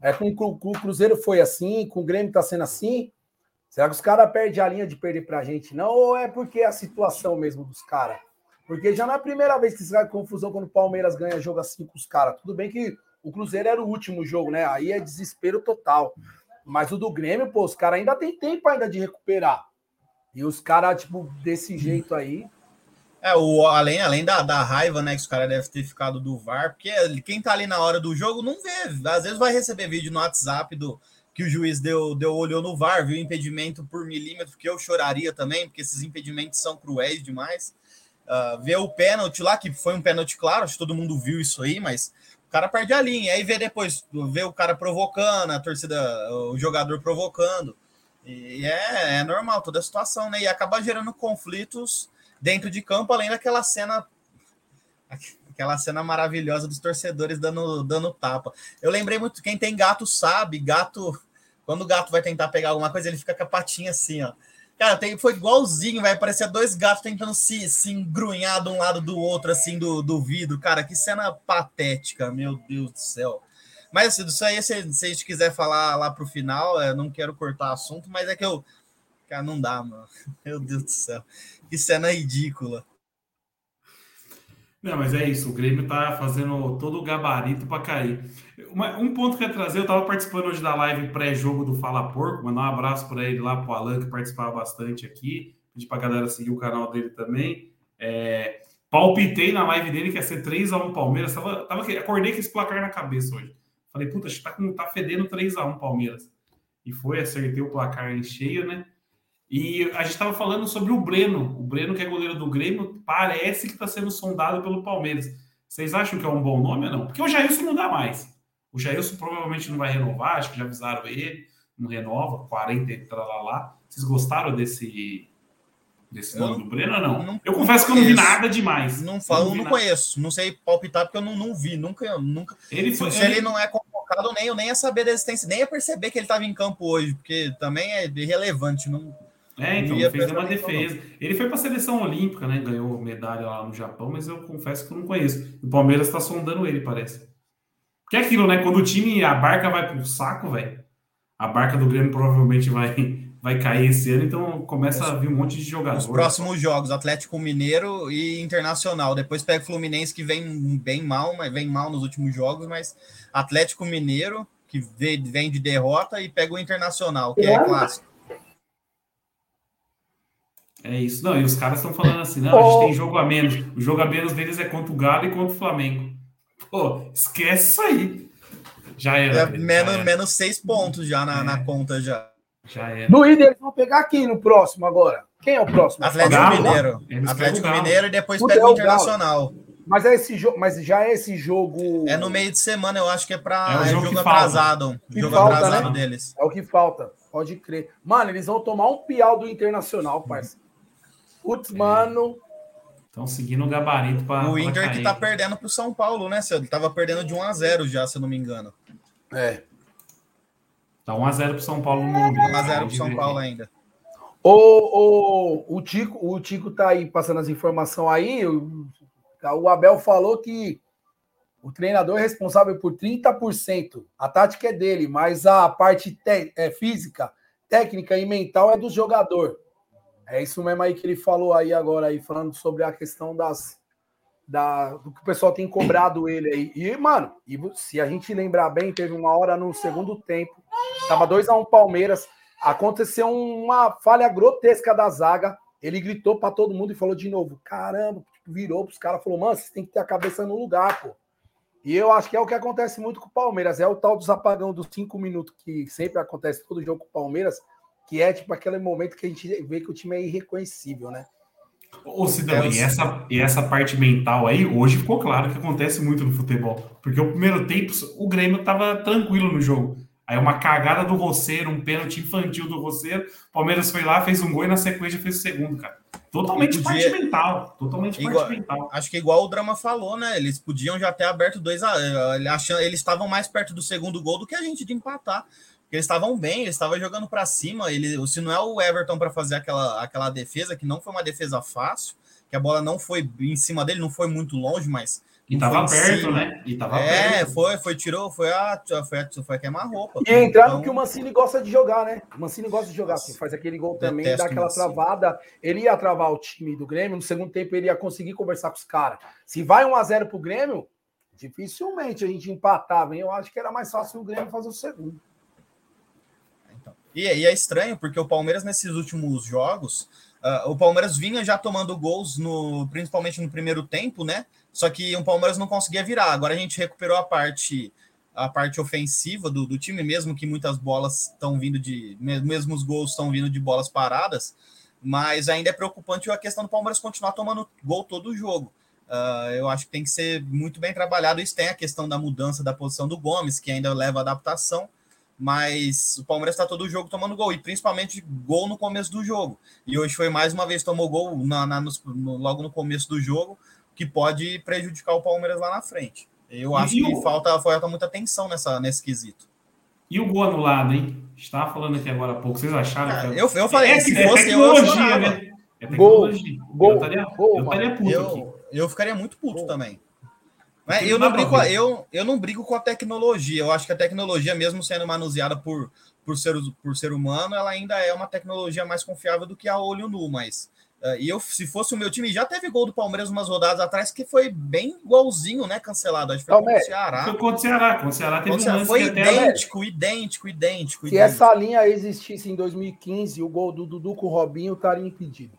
É, com, com, o Cruzeiro foi assim, com o Grêmio está sendo assim. Será que os caras perdem a linha de perder para a gente, não? Ou é porque é a situação mesmo dos caras? Porque já não é a primeira vez que se vai confusão quando o Palmeiras ganha jogo assim com os caras. Tudo bem que o Cruzeiro era o último jogo, né? Aí é desespero total. Mas o do Grêmio, pô, os caras ainda tem tempo ainda de recuperar. E os caras, tipo, desse jeito aí. É, o, além, além da, da raiva, né, que os caras devem ter ficado do VAR, porque quem tá ali na hora do jogo não vê. Às vezes vai receber vídeo no WhatsApp do que o juiz deu, deu olhou no VAR, viu impedimento por milímetro, que eu choraria também, porque esses impedimentos são cruéis demais. Uh, vê o pênalti lá, que foi um pênalti claro, acho que todo mundo viu isso aí, mas o cara perde a linha. Aí vê depois, vê o cara provocando, a torcida, o jogador provocando. E é, é normal toda a situação, né? E acaba gerando conflitos dentro de campo, além daquela cena aquela cena maravilhosa dos torcedores dando, dando tapa. Eu lembrei muito, quem tem gato sabe, gato, quando o gato vai tentar pegar alguma coisa, ele fica com a patinha assim, ó. Cara, tem, foi igualzinho, vai parecer dois gatos tentando se, se engrunhar de um lado do outro, assim, do, do vidro. Cara, que cena patética, meu Deus do céu. Mas assim, isso aí, se, se a gente quiser falar lá pro final, eu não quero cortar assunto, mas é que eu. Cara, não dá, mano. Meu Deus do céu. Que cena ridícula. Não, mas é isso. O Grêmio tá fazendo todo o gabarito para cair. Um ponto que eu ia trazer, eu tava participando hoje da live pré-jogo do Fala Porco. Mandar um abraço para ele lá, pro Alan, que participava bastante aqui. Pedir pra galera seguir o canal dele também. É, palpitei na live dele que ia ser 3x1 Palmeiras. Tava, tava, acordei com esse placar na cabeça hoje. Falei, puta, tá, tá fedendo 3x1 Palmeiras. E foi, acertei o placar em cheio, né? E a gente estava falando sobre o Breno. O Breno, que é goleiro do Grêmio, parece que está sendo sondado pelo Palmeiras. Vocês acham que é um bom nome ou não? Porque o Jailson não dá mais. O Jailson provavelmente não vai renovar, acho que já avisaram ele, não renova, 40 e lá. Vocês gostaram desse, desse nome do Breno ou não? não eu confesso que eu não vi nada demais. Não falo, não, não conheço. Não sei palpitar porque eu não, não vi. Nunca, nunca. Ele foi, se ele... ele não é convocado, nem eu nem ia saber da existência, nem ia perceber que ele estava em campo hoje, porque também é irrelevante. Não, é, então, ele fez uma defesa. Ele foi para a seleção olímpica, né? Ganhou medalha lá no Japão, mas eu confesso que eu não conheço. O Palmeiras está sondando ele, parece. Que é aquilo, né? Quando o time, a barca vai pro saco, velho. A barca do Grêmio provavelmente vai, vai cair esse ano, então começa a vir um monte de jogadores. Os próximos jogos, Atlético Mineiro e Internacional. Depois pega o Fluminense, que vem bem mal, mas vem mal nos últimos jogos, mas Atlético Mineiro, que vem de derrota, e pega o Internacional, que é clássico. É isso. Não, e os caras estão falando assim, não, a gente tem jogo a menos. O jogo a menos deles é contra o Galo e contra o Flamengo. Pô, esquece isso aí. Já era. É, menos, já era. menos seis pontos já na, é. na conta já. Já era. No líder, eles vão pegar aqui no próximo agora. Quem é o próximo? Atlético Galo, Mineiro. Atlético Mineiro e depois Puta, pega o Internacional. Mas é esse jogo, mas já é esse jogo. É no meio de semana, eu acho que é para é, é jogo, jogo atrasado. Que jogo falta, atrasado né? deles. É o que falta, pode crer. Mano, eles vão tomar um piau do Internacional, parceiro. Putz, mano. Estão seguindo o gabarito para. O Inter que tá perdendo pro São Paulo, né? Ele tava perdendo de 1 a 0 já, se eu não me engano. É. Tá 1x0 pro São Paulo no Morumbi. 1x0 pro São Paulo ainda. O, o, o, Tico, o Tico tá aí passando as informações aí. O, o Abel falou que o treinador é responsável por 30%. A tática é dele, mas a parte te, é, física, técnica e mental é do jogador. É isso mesmo aí que ele falou aí agora, aí, falando sobre a questão das. Da, do que o pessoal tem cobrado ele aí. E, mano, e se a gente lembrar bem, teve uma hora no segundo tempo, tava 2 a 1 um Palmeiras, aconteceu uma falha grotesca da zaga. Ele gritou para todo mundo e falou de novo: caramba, tipo, virou pros caras, falou, mano, você tem que ter a cabeça no lugar, pô. E eu acho que é o que acontece muito com o Palmeiras, é o tal dos apagão dos cinco minutos que sempre acontece todo jogo com o Palmeiras que é tipo aquele momento que a gente vê que o time é irreconhecível, né? Ô, Cidão, e, essa, e essa parte mental aí, hoje ficou claro que acontece muito no futebol. Porque o primeiro tempo, o Grêmio estava tranquilo no jogo. Aí uma cagada do Roceiro, um pênalti infantil do Roceiro, Palmeiras foi lá, fez um gol e na sequência fez o segundo, cara. Totalmente podia... parte mental. Totalmente igual, parte mental. Acho que igual o Drama falou, né? Eles podiam já ter aberto 2 a Eles estavam mais perto do segundo gol do que a gente de empatar. Porque eles estavam bem, eles estavam jogando para cima. Ele, se não é o Everton para fazer aquela, aquela defesa, que não foi uma defesa fácil, que a bola não foi em cima dele, não foi muito longe, mas. E tava perto, né? E tava é, perto. foi, foi, tirou, foi a, foi a, foi a queimar roupa. E entrar então... que o Mancini gosta de jogar, né? O Mancini gosta de jogar, assim, faz aquele gol também, dá aquela travada. Ele ia travar o time do Grêmio, no segundo tempo ele ia conseguir conversar com os caras. Se vai 1 a 0 pro Grêmio, dificilmente a gente empatava, hein? Eu acho que era mais fácil o Grêmio fazer o segundo. Então, e, e é estranho, porque o Palmeiras, nesses últimos jogos, uh, o Palmeiras vinha já tomando gols, no, principalmente no primeiro tempo, né? Só que o Palmeiras não conseguia virar. Agora a gente recuperou a parte a parte ofensiva do, do time, mesmo que muitas bolas estão vindo de. Mesmo os gols estão vindo de bolas paradas, mas ainda é preocupante a questão do Palmeiras continuar tomando gol todo o jogo. Uh, eu acho que tem que ser muito bem trabalhado. Isso tem a questão da mudança da posição do Gomes, que ainda leva adaptação, mas o Palmeiras está todo o jogo tomando gol, e principalmente gol no começo do jogo. E hoje foi mais uma vez tomou gol na, na no, logo no começo do jogo, que pode prejudicar o Palmeiras lá na frente. Eu acho que o... falta, falta muita atenção nessa, nesse quesito. E o gol anulado, hein? Estava falando aqui agora há pouco. Vocês acharam? Que... eu, eu falei, é, se é fosse tecnologia, eu né? É tecnologia. Gol, eu estaria, gol, eu estaria puto eu, aqui. Eu ficaria muito puto gol. também. Mas eu não, brigo, eu, eu não brigo com a tecnologia. Eu acho que a tecnologia, mesmo sendo manuseada por, por, ser, por ser humano, ela ainda é uma tecnologia mais confiável do que a olho nu. Mas e eu, se fosse o meu time, já teve gol do Palmeiras umas rodadas atrás que foi bem igualzinho, né? Cancelado. Acho que foi contra o Ceará. Foi contra o Ceará. Contra o Ceará teve contra um Foi idêntico, até... idêntico, idêntico, Se essa linha existisse em 2015, o gol do Dudu com o Robinho estaria impedido.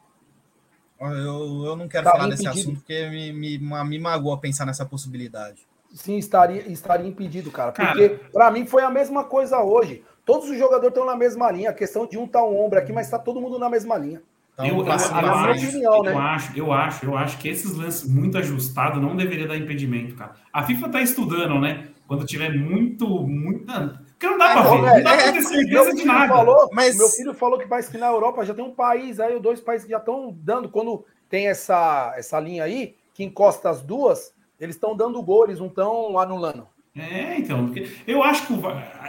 Eu, eu não quero falar impedido. desse assunto porque me, me, me magoa pensar nessa possibilidade. Sim, estaria, estaria impedido, cara. Porque para mim foi a mesma coisa hoje. Todos os jogadores estão na mesma linha. A questão de um tá um ombro aqui, mas está todo mundo na mesma linha. Então, eu, eu, acho, opinião, né? eu, acho, eu acho, eu acho que esses lances muito ajustados não deveria dar impedimento, cara. A FIFA tá estudando, né? Quando tiver muito, muito. Porque não dá é, para ver, não dá é, para ter certeza de nada. Falou, mas meu filho falou que parece que na Europa já tem um país aí, dois países que já estão dando. Quando tem essa, essa linha aí, que encosta as duas, eles estão dando gol, eles não estão anulando. É, então, eu acho que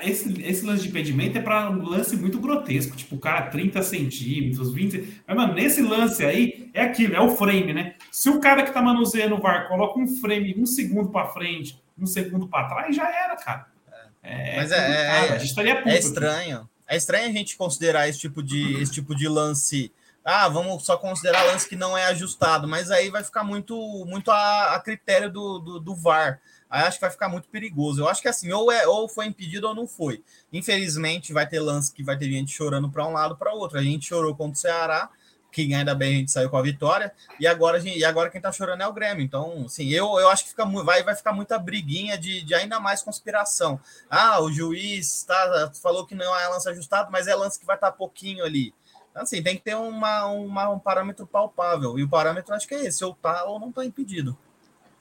esse, esse lance de impedimento é para um lance muito grotesco, tipo, o cara 30 centímetros, 20. Mas, mano, nesse lance aí é aquilo, é o frame, né? Se o cara que tá manuseando o VAR coloca um frame um segundo para frente, um segundo para trás, já era, cara. É, Mas é, é, a gente estaria puto, é estranho. Aqui. É estranho a gente considerar esse tipo de, esse tipo de lance. Ah, vamos só considerar lance que não é ajustado, mas aí vai ficar muito, muito a, a critério do, do, do VAR aí acho que vai ficar muito perigoso. Eu acho que assim, ou, é, ou foi impedido ou não foi. Infelizmente, vai ter lance que vai ter gente chorando para um lado para outro. A gente chorou contra o Ceará, que ainda bem a gente saiu com a vitória, e agora, gente, e agora quem está chorando é o Grêmio. Então, assim, eu, eu acho que fica, vai, vai ficar muita briguinha de, de ainda mais conspiração. Ah, o juiz tá, falou que não é lance ajustado, mas é lance que vai estar tá pouquinho ali. Então, assim, tem que ter uma, uma, um parâmetro palpável. E o parâmetro acho que é esse, ou tá ou não está impedido.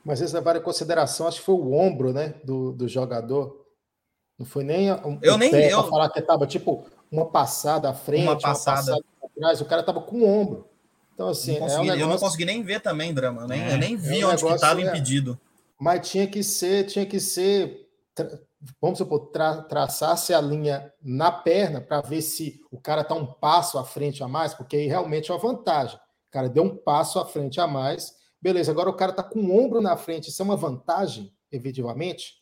Mas eles levaram em consideração, acho que foi o ombro, né, do, do jogador. Não foi nem um, eu nem eu falar que estava tipo uma passada à frente, uma passada, uma passada atrás, o cara estava com o ombro. Então assim, não consegui, é um negócio... eu não consegui nem ver também, drama, nem, é, eu nem vi é um onde estava é... impedido. Mas tinha que ser, tinha que ser, vamos supor, tra traçar-se a linha na perna para ver se o cara está um passo à frente a mais, porque aí realmente é uma vantagem. O cara deu um passo à frente a mais Beleza, agora o cara está com o ombro na frente, isso é uma vantagem, efetivamente?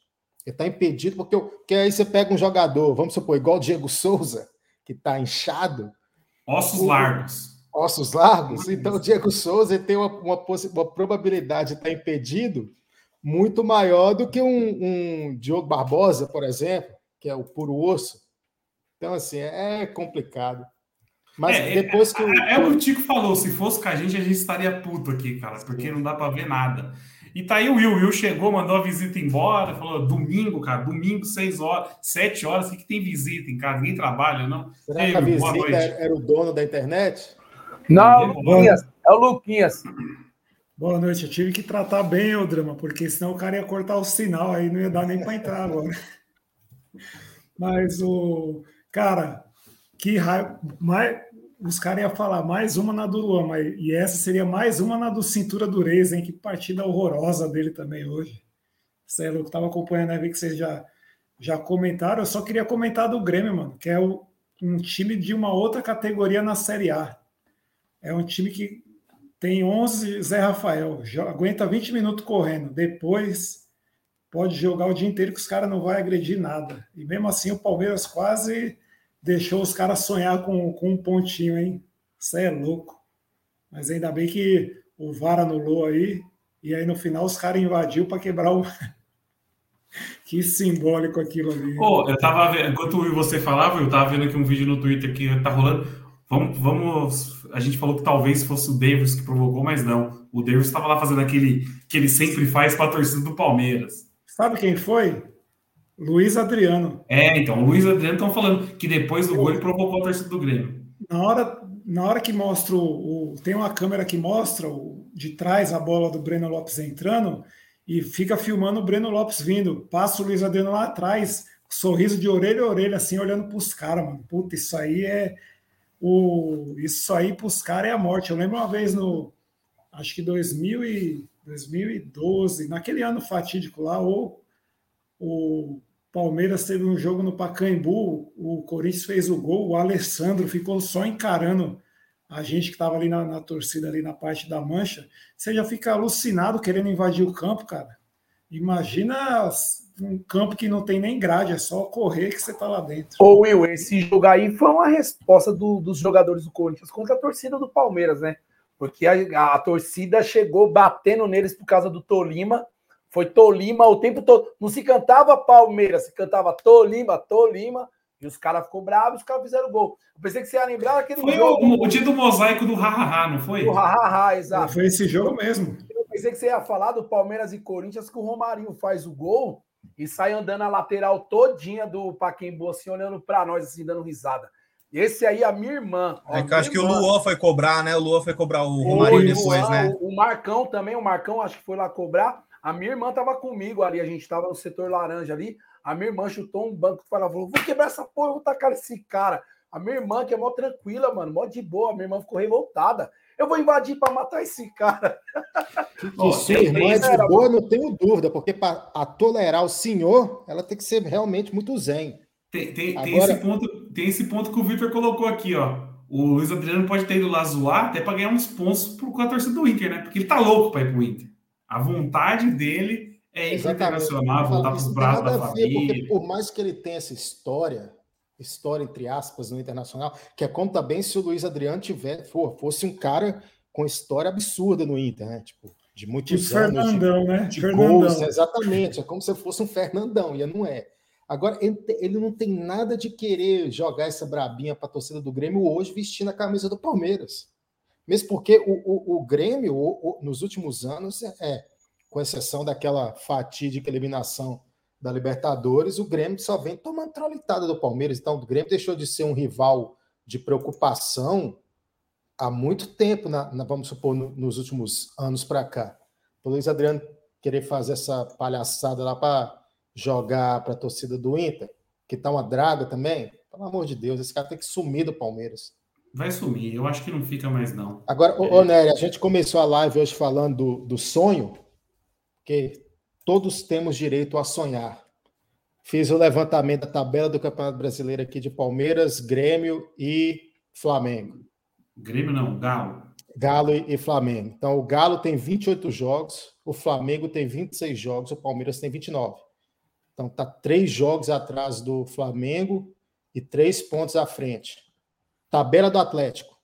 Ele está impedido, porque, porque aí você pega um jogador, vamos supor, igual o Diego Souza, que está inchado. Ossos o, largos. Ossos largos? Então o Diego Souza tem uma, uma, uma probabilidade de estar tá impedido muito maior do que um, um Diogo Barbosa, por exemplo, que é o puro osso. Então, assim, é complicado. Mas é, depois é, que. É, é, o que o Tico falou: se fosse com a gente, a gente estaria puto aqui, cara, porque não dá para ver nada. E tá aí o Will. O Will chegou, mandou a visita embora, falou: domingo, cara, domingo, 6 horas, 7 horas, o que, tem visita em casa? Ninguém trabalha, não? Será Ei, que a visita era o dono da internet? Não, Luquinhas, é o Luquinhas. Boa noite, eu tive que tratar bem o drama, porque senão o cara ia cortar o sinal, aí não ia dar nem para entrar agora. Mas o. Cara, que raiva. Mais, os caras iam falar mais uma na do Luan, mas, e essa seria mais uma na do Cintura Dureza, hein? Que partida horrorosa dele também hoje. Você é louco, tava acompanhando aí, vi que vocês já, já comentaram, eu só queria comentar do Grêmio, mano, que é o, um time de uma outra categoria na Série A. É um time que tem 11 Zé Rafael, aguenta 20 minutos correndo, depois pode jogar o dia inteiro que os caras não vão agredir nada. E mesmo assim o Palmeiras quase deixou os caras sonhar com, com um pontinho, hein? Isso é louco. Mas ainda bem que o VAR anulou aí, e aí no final os caras invadiu para quebrar o. que simbólico aquilo ali. Pô, eu tava vendo, enquanto você falava, eu tava vendo aqui um vídeo no Twitter que tá rolando. Vamos, vamos. A gente falou que talvez fosse o Davis que provocou, mas não. O Davis estava lá fazendo aquele que ele sempre faz para a torcida do Palmeiras. Sabe quem foi? Luiz Adriano. É, então, o Luiz Adriano estão falando que depois do gol ele provocou a torcida do Grêmio. Na hora, na hora que mostra o, o, Tem uma câmera que mostra o, de trás a bola do Breno Lopes entrando e fica filmando o Breno Lopes vindo. Passa o Luiz Adriano lá atrás, sorriso de orelha a orelha, assim, olhando para os caras, mano. Puta, isso aí é. O, isso aí para os caras é a morte. Eu lembro uma vez no. Acho que 2000 e, 2012, naquele ano fatídico lá, ou o Palmeiras teve um jogo no Pacaembu, o Corinthians fez o gol, o Alessandro ficou só encarando a gente que estava ali na, na, torcida, ali na parte da mancha. Você já fica alucinado querendo invadir o campo, cara. Imagina um campo que não tem nem grade, é só correr que você está lá dentro. Ô Will, esse jogo aí foi uma resposta do, dos jogadores do Corinthians contra a torcida do Palmeiras, né? Porque a, a torcida chegou batendo neles por causa do Tolima foi Tolima o tempo todo. Não se cantava Palmeiras, se cantava Tolima, Tolima. E os caras ficou bravos, os caras fizeram gol. Eu pensei que você ia lembrar aquele foi jogo. Foi o, o dia do mosaico do Hahaha, não foi? Do Hahaha, exato. Foi esse jogo mesmo. Eu pensei que você ia falar do Palmeiras e Corinthians, que o Romarinho faz o gol e sai andando a lateral todinha do Paquembu, assim, olhando para nós, assim, dando risada. Esse aí, a minha irmã. Ó, é que eu acho irmã. que o Luan foi cobrar, né? O Luan foi cobrar o Romarinho depois, né? O, o Marcão também, o Marcão acho que foi lá cobrar. A minha irmã estava comigo ali, a gente estava no setor laranja ali. A minha irmã chutou um banco e falou: vou quebrar essa porra, vou tacar esse cara. A minha irmã, que é mó tranquila, mano, mó de boa, a minha irmã ficou revoltada. Eu vou invadir para matar esse cara. Que sua irmã é de boa, não tenho dúvida, porque para tolerar o senhor, ela tem que ser realmente muito zen. Tem, tem, Agora... tem, esse, ponto, tem esse ponto que o Victor colocou aqui, ó. O Luiz Adriano pode ter ido lá zoar até para ganhar uns pontos com a torcida do Inter, né? Porque ele tá louco para ir pro Inter. A vontade dele é internacional, voltar para os braços da família. Porque por mais que ele tenha essa história, história entre aspas no internacional, que é como também se o Luiz Adriano tiver, for, fosse um cara com história absurda no Inter, né? Tipo, de muitos de anos Fernandão, de, né? de Fernandão. gols, exatamente. É como se fosse um Fernandão, e não é. Agora, ele, ele não tem nada de querer jogar essa brabinha para a torcida do Grêmio hoje vestindo a camisa do Palmeiras. Mesmo porque o, o, o Grêmio, o, nos últimos anos, é, com exceção daquela fatídica eliminação da Libertadores, o Grêmio só vem tomando trolitada do Palmeiras. Então, o Grêmio deixou de ser um rival de preocupação há muito tempo, na, na vamos supor, no, nos últimos anos para cá. O Luiz Adriano querer fazer essa palhaçada lá para jogar para a torcida do Inter, que tá uma draga também, pelo amor de Deus, esse cara tem que sumir do Palmeiras. Vai sumir, eu acho que não fica mais, não. Agora, é. ô, Nery, a gente começou a live hoje falando do, do sonho, que todos temos direito a sonhar. Fiz o levantamento da tabela do Campeonato Brasileiro aqui de Palmeiras, Grêmio e Flamengo. Grêmio não, Galo. Galo e, Flamengo. Então, o Galo tem 28 jogos, o Flamengo tem 26 jogos, o Palmeiras tem 29. Então, tá três jogos atrás do Flamengo e três pontos à frente. Tabela do Atlético.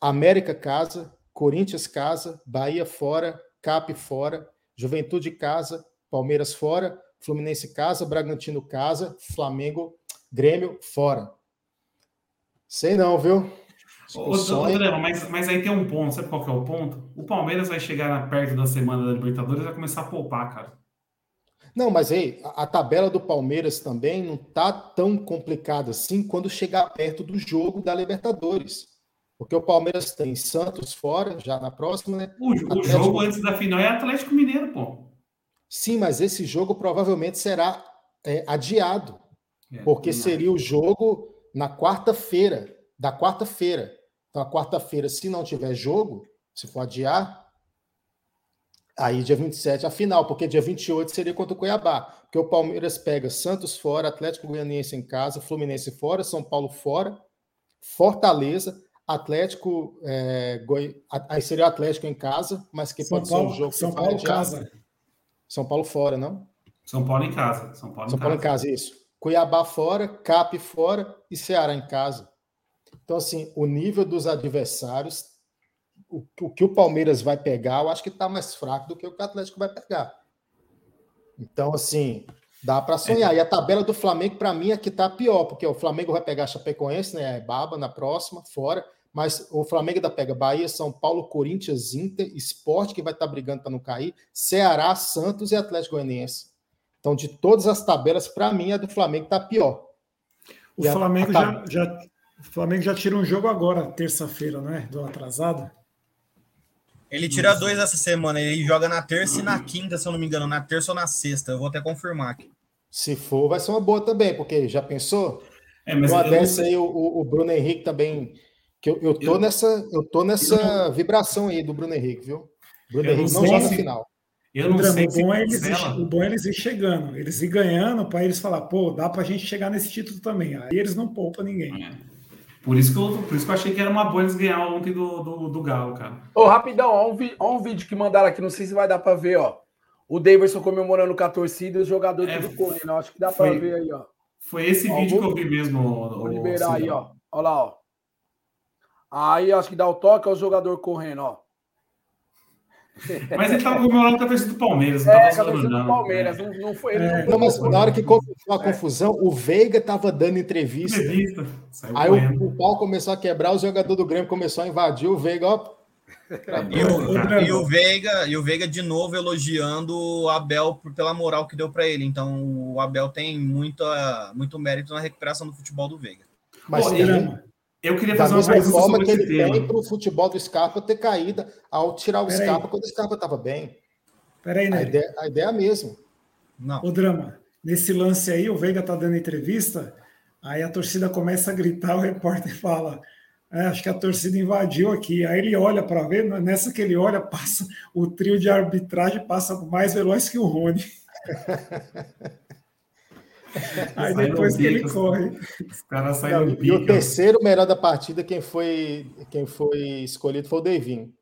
América casa, Corinthians casa, Bahia fora, Cap fora, Juventude casa, Palmeiras fora, Fluminense casa, Bragantino casa, Flamengo, Grêmio fora. Sei não, viu? Ô, André, mas, mas aí tem um ponto, sabe qual que é o ponto? O Palmeiras vai chegar perto da semana da Libertadores e vai começar a poupar, cara. Não, mas aí, a, a, tabela do Palmeiras também não tá tão complicada assim quando chegar perto do jogo da Libertadores. Porque o Palmeiras tem Santos fora, já na próxima, né? O, o jogo antes da final é Atlético Mineiro, pô. Sim, mas esse jogo provavelmente será é, adiado. É, porque seria o jogo na quarta-feira, da quarta-feira. Então, a quarta-feira, se não tiver jogo, se for adiar, Aí, dia 27, a final, porque dia 28 seria contra o Cuiabá. Porque o Palmeiras pega Santos fora, Atlético Goianiense em casa, Fluminense fora, São Paulo fora, Fortaleza, Atlético. É, Goi... Aí seria o Atlético em casa, mas que São pode Paulo, ser um jogo. São Paulo adiar. casa. São Paulo fora, não? São Paulo em casa. São Paulo em São Paulo em casa. casa, isso. Cuiabá fora, Cap fora e Ceará em casa. Então, assim, o nível dos adversários, o, o que o Palmeiras vai pegar, eu acho que está mais fraco do que o que o Atlético vai pegar. Então, assim, dá para sonhar. E a tabela do Flamengo, para mim, é que tá pior, porque o Flamengo vai pegar Chapecoense, né? Baba na próxima, fora. Mas o Flamengo ainda pega Bahia, São Paulo, Corinthians, Inter, Sport, que vai estar brigando para não cair, Ceará, Santos e Atlético Goianiense. Então, de todas as tabelas, para mim, a do Flamengo está pior. O E a- Flamengo, a já, tab- já, o Flamengo já tira um jogo agora, terça-feira, não é? Do atrasado. Ele tira dois essa semana, ele joga na terça e na quinta, se eu não me engano, na terça ou na sexta. Eu vou até confirmar aqui. Se for, vai ser uma boa também, porque já pensou? É, mas Uma eu dessa aí, o, o Bruno Henrique também. Que eu, eu tô Eu- nessa, eu tô nessa vibração aí do Bruno Henrique, viu? Bruno Eu Henrique não não joga se- final. eu não sei o, se bom é eles ir, o bom é eles ir chegando. Eles ir ganhando para eles falar, pô, dá pra gente chegar nesse título também. Aí eles não poupam ninguém. É. Por isso, que eu, por isso que eu achei que era uma boa eles ganhar ontem do, do, do Galo, cara. Ô, rapidão, ó um, vi- ó um vídeo que mandaram aqui, não sei se vai dar pra ver, ó. O Davidson comemorando com a torcida e os jogadores É, tudo correndo. Acho que dá foi- pra ver aí, ó. Foi esse Ó, vídeo vou- que eu vi mesmo. Vou o- liberar aí, Cidão. ó. Olha lá, ó. Aí acho que dá o toque, ó, o jogador correndo, ó. Mas ele tava comemorando com a torcida do Palmeiras, não É, tava cabeça do. Palmeiras. Não, não foi ele. É. não Não, mas na hora que começou a confusão, o Veiga tava dando entrevista. Entrevista. Aí o, o pau começou a quebrar, o jogador do Grêmio começou a invadir o Veiga, ó. E o, e o Veiga, e o Veiga de novo elogiando o Abel por- pela moral que deu para ele. Então o Abel tem muita, muito mérito na recuperação do futebol do Veiga. Mas Pô, também, Drama. Eu queria da fazer uma mesma pergunta forma que ele tem tema. para o futebol do Scarpa ter caído ao tirar o Peraí. Scarpa quando o Scarpa estava bem. Peraí, A né? ideia, a ideia é a mesma. Não. O drama. Nesse lance aí, o Veiga tá dando entrevista, aí a torcida começa a gritar, o repórter fala. "É, acho que a torcida invadiu aqui. Aí ele olha para ver, nessa que ele olha, passa o trio de arbitragem passa mais veloz que o Rony. Aí Sai depois que ele corre. Os caras saíram e o terceiro melhor da partida, quem foi, quem foi escolhido foi o Devinho.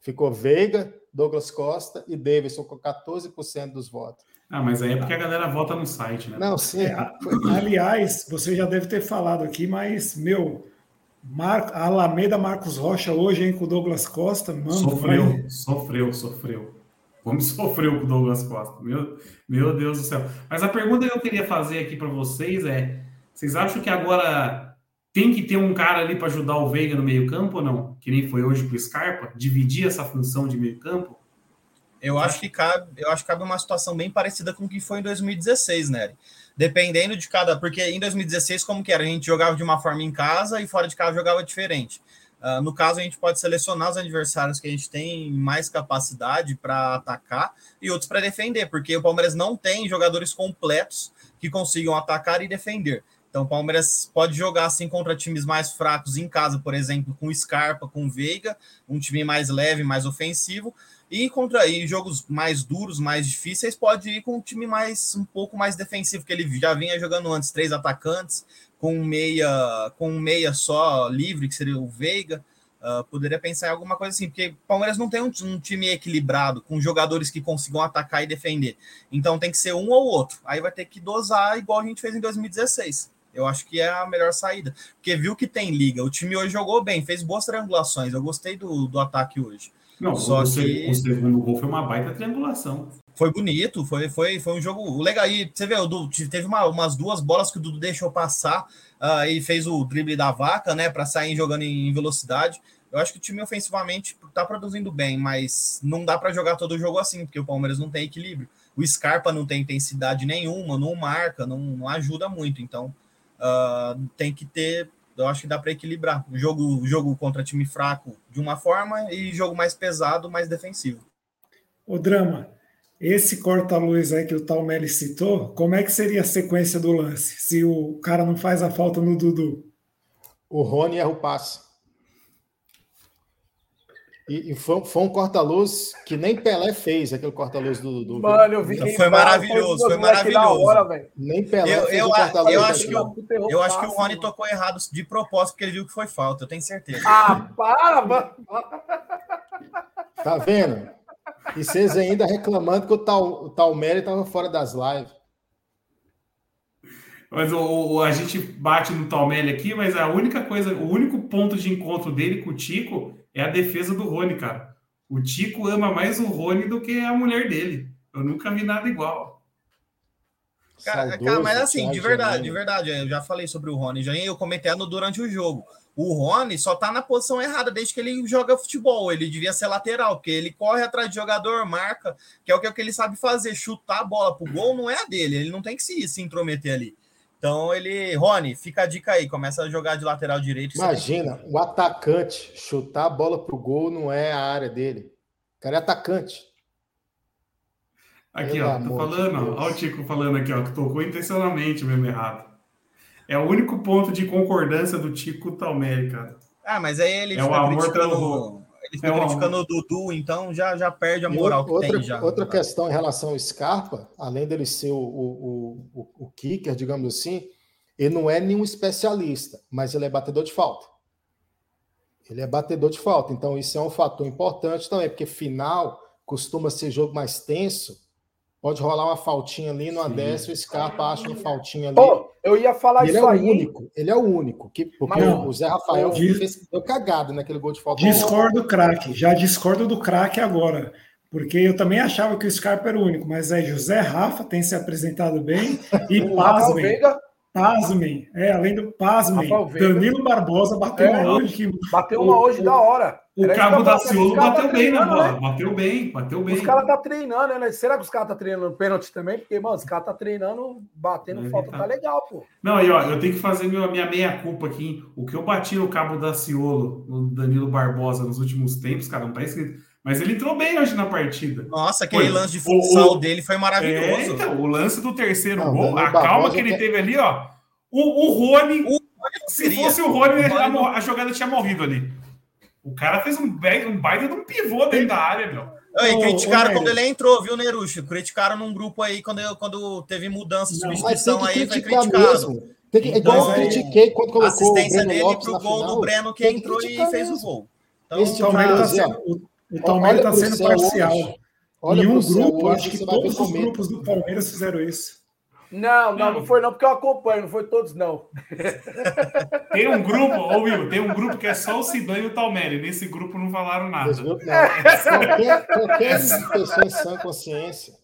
Ficou Veiga, Douglas Costa e Davidson com 14% dos votos. Ah, mas aí é porque a galera vota no site, né? Não, sim. Aliás, você já deve ter falado aqui, mas, meu, Mar... a Alameda Marcos Rocha hoje, hein, com o Douglas Costa, mano, Sofreu, vai- sofreu, sofreu. Como sofreu com o Douglas Costa. Meu, meu Deus do céu. Mas a pergunta que eu queria fazer aqui para vocês é: vocês acham que agora tem que ter um cara ali para ajudar o Veiga no meio-campo ou não? Que nem foi hoje pro Scarpa? Dividir essa função de meio-campo? Eu acho que cabe, eu acho que cabe uma situação bem parecida com o que foi em 2016, né? Dependendo de cada, porque em 2016 como que era? A gente jogava de uma forma em casa e fora de casa jogava diferente. Ah, no caso, a gente pode selecionar os adversários que a gente tem mais capacidade para atacar e outros para defender, porque o Palmeiras não tem jogadores completos que consigam atacar e defender. Então, o Palmeiras pode jogar assim contra times mais fracos em casa, por exemplo, com Scarpa, com Veiga, um time mais leve, mais ofensivo, e contra em jogos mais duros, mais difíceis, pode ir com um time mais um pouco mais defensivo, que ele já vinha jogando antes, três atacantes, com um meia, com um meia só livre, que seria o Veiga. Uh, poderia pensar em alguma coisa assim, porque o Palmeiras não tem um, um, time equilibrado, com jogadores que consigam atacar e defender. Então tem que ser um ou outro. Aí vai ter que dosar igual a gente fez em 2016. Eu acho que é a melhor saída. Porque viu que tem liga. O time hoje jogou bem, fez boas triangulações. Eu gostei do, do ataque hoje. Não, Só o, que- o segundo gol foi uma baita triangulação. Foi bonito, foi, foi, foi um jogo legal. E você vê, o Dudu, teve uma- umas duas bolas que o Dudu deixou passar ah, e fez o drible da vaca, né, para sair jogando em velocidade. Eu acho que o time ofensivamente tá produzindo bem, mas não dá para jogar todo o jogo assim, porque o Palmeiras não tem equilíbrio. O Scarpa não tem intensidade nenhuma, não marca, não, não ajuda muito. Então ah, tem que ter. Eu acho que dá para equilibrar. O jogo, o jogo contra time fraco de uma forma e jogo mais pesado, mais defensivo. O drama, esse corta-luz aí que o tal Meli citou, como é que seria a sequência do lance? Se o cara não faz a falta no Dudu? O Rony erra o passe. E, e foi, foi, um corta-luz que nem Pelé fez, aquele corta-luz do, do. Mano, eu vi. Foi, foi maravilhoso, foi maravilhoso. Hora, nem Pelé eu, fez eu, eu, eu acho que, eu, eu acho que o Rony tocou errado de propósito, porque ele viu que foi falta, eu tenho certeza. Ah, para, mano! Tá vendo? E vocês ainda reclamando que o Tal, o Talmere estava fora das lives. Mas o, o, a gente bate no Talmelli aqui, mas a única coisa, o único ponto de encontro dele com o Tico é a defesa do Rony, cara. O Tico ama mais o Rony do que a mulher dele. Eu nunca vi nada igual. Cara, cara mas assim, de verdade, de verdade, eu já falei sobre o Rony, já eu comentei durante o jogo. O Rony só tá na posição errada desde que ele joga futebol. Ele devia ser lateral, porque ele corre atrás de jogador, marca, que é o que ele sabe fazer. Chutar a bola pro gol não é a dele, ele não tem que se, se intrometer ali. Então ele, Rony, fica a dica aí, começa a jogar de lateral direito. Imagina, o atacante chutar a bola pro gol não é a área dele. O cara é atacante. Aqui, Pelo ó, tô falando, ó, ó, o Tico falando aqui, ó, que tocou intencionalmente mesmo errado. É o único ponto de concordância do Tico Talmere, cara. Ah, mas aí ele é o amor pelo ele fica é criticando o Dudu, então já, já perde a moral outra, que tem. Já. Outra questão em relação ao Scarpa, além dele ser o, o, o, o kicker, digamos assim, ele não é nenhum especialista, mas ele é batedor de falta. Ele é batedor de falta, então isso é um fator importante também, porque final costuma ser jogo mais tenso Pode rolar uma faltinha ali no Adécio, o Scarpa acha uma faltinha ali. Oh, eu ia falar ele isso é aí. o único, ele é o único. Que, porque o Zé Rafael diz, fez, deu cagada naquele gol de falta. Discordo do craque, já discordo do craque agora. Porque eu também achava que o Scarpa era o único, mas é José Rafa, tem se apresentado bem. E pasmem, pasmem, é, além do pasmem, Danilo Barbosa bateu é, uma hoje. Que, bateu uma hoje da hora. O Era Cabo da Ciolo bateu bem na bola. Né? Bateu bem, bateu bem. Os caras tá treinando, né? Será que os caras tá treinando pênalti também? Porque, mano, os caras tá treinando, batendo é, falta, tá. tá. legal, pô. Não, aí, ó, eu tenho que fazer minha, minha meia-culpa aqui. O que eu bati no Cabo da Ciolo, no Danilo Barbosa, nos últimos tempos, cara, não tá escrito. Mas ele entrou bem hoje na partida. Nossa, aquele lance de função o, dele foi maravilhoso. É, então, o lance do terceiro não, gol, a calma que ele teve ali, ó. O, o Rony, o, se fosse o Rony, a, a jogada tinha morrido ali. O cara fez um, um baita de um pivô dentro da área, meu. E criticaram ô, quando ele entrou, viu, Nerucho? Criticaram num grupo aí quando, eu, quando teve mudança, substituição aí, foi criticado. Tem que, igual então, eu critiquei quando colocou assistência o Breno dele Lopes pro gol final, do Breno que entrou e fez o gol. Então, Esse o Palmeiras está sendo, o, Palmeiras tá sendo parcial. Olha em um grupo, acho que todos os grupos do Palmeiras fizeram isso. Não, não, não foi não, porque eu acompanho, não foi todos, não. Tem um grupo, ô Will, tem um grupo que é só o Sidão e o Talmere. Nesse grupo não falaram nada. Não. Qualquer, qualquer pessoa em sã consciência.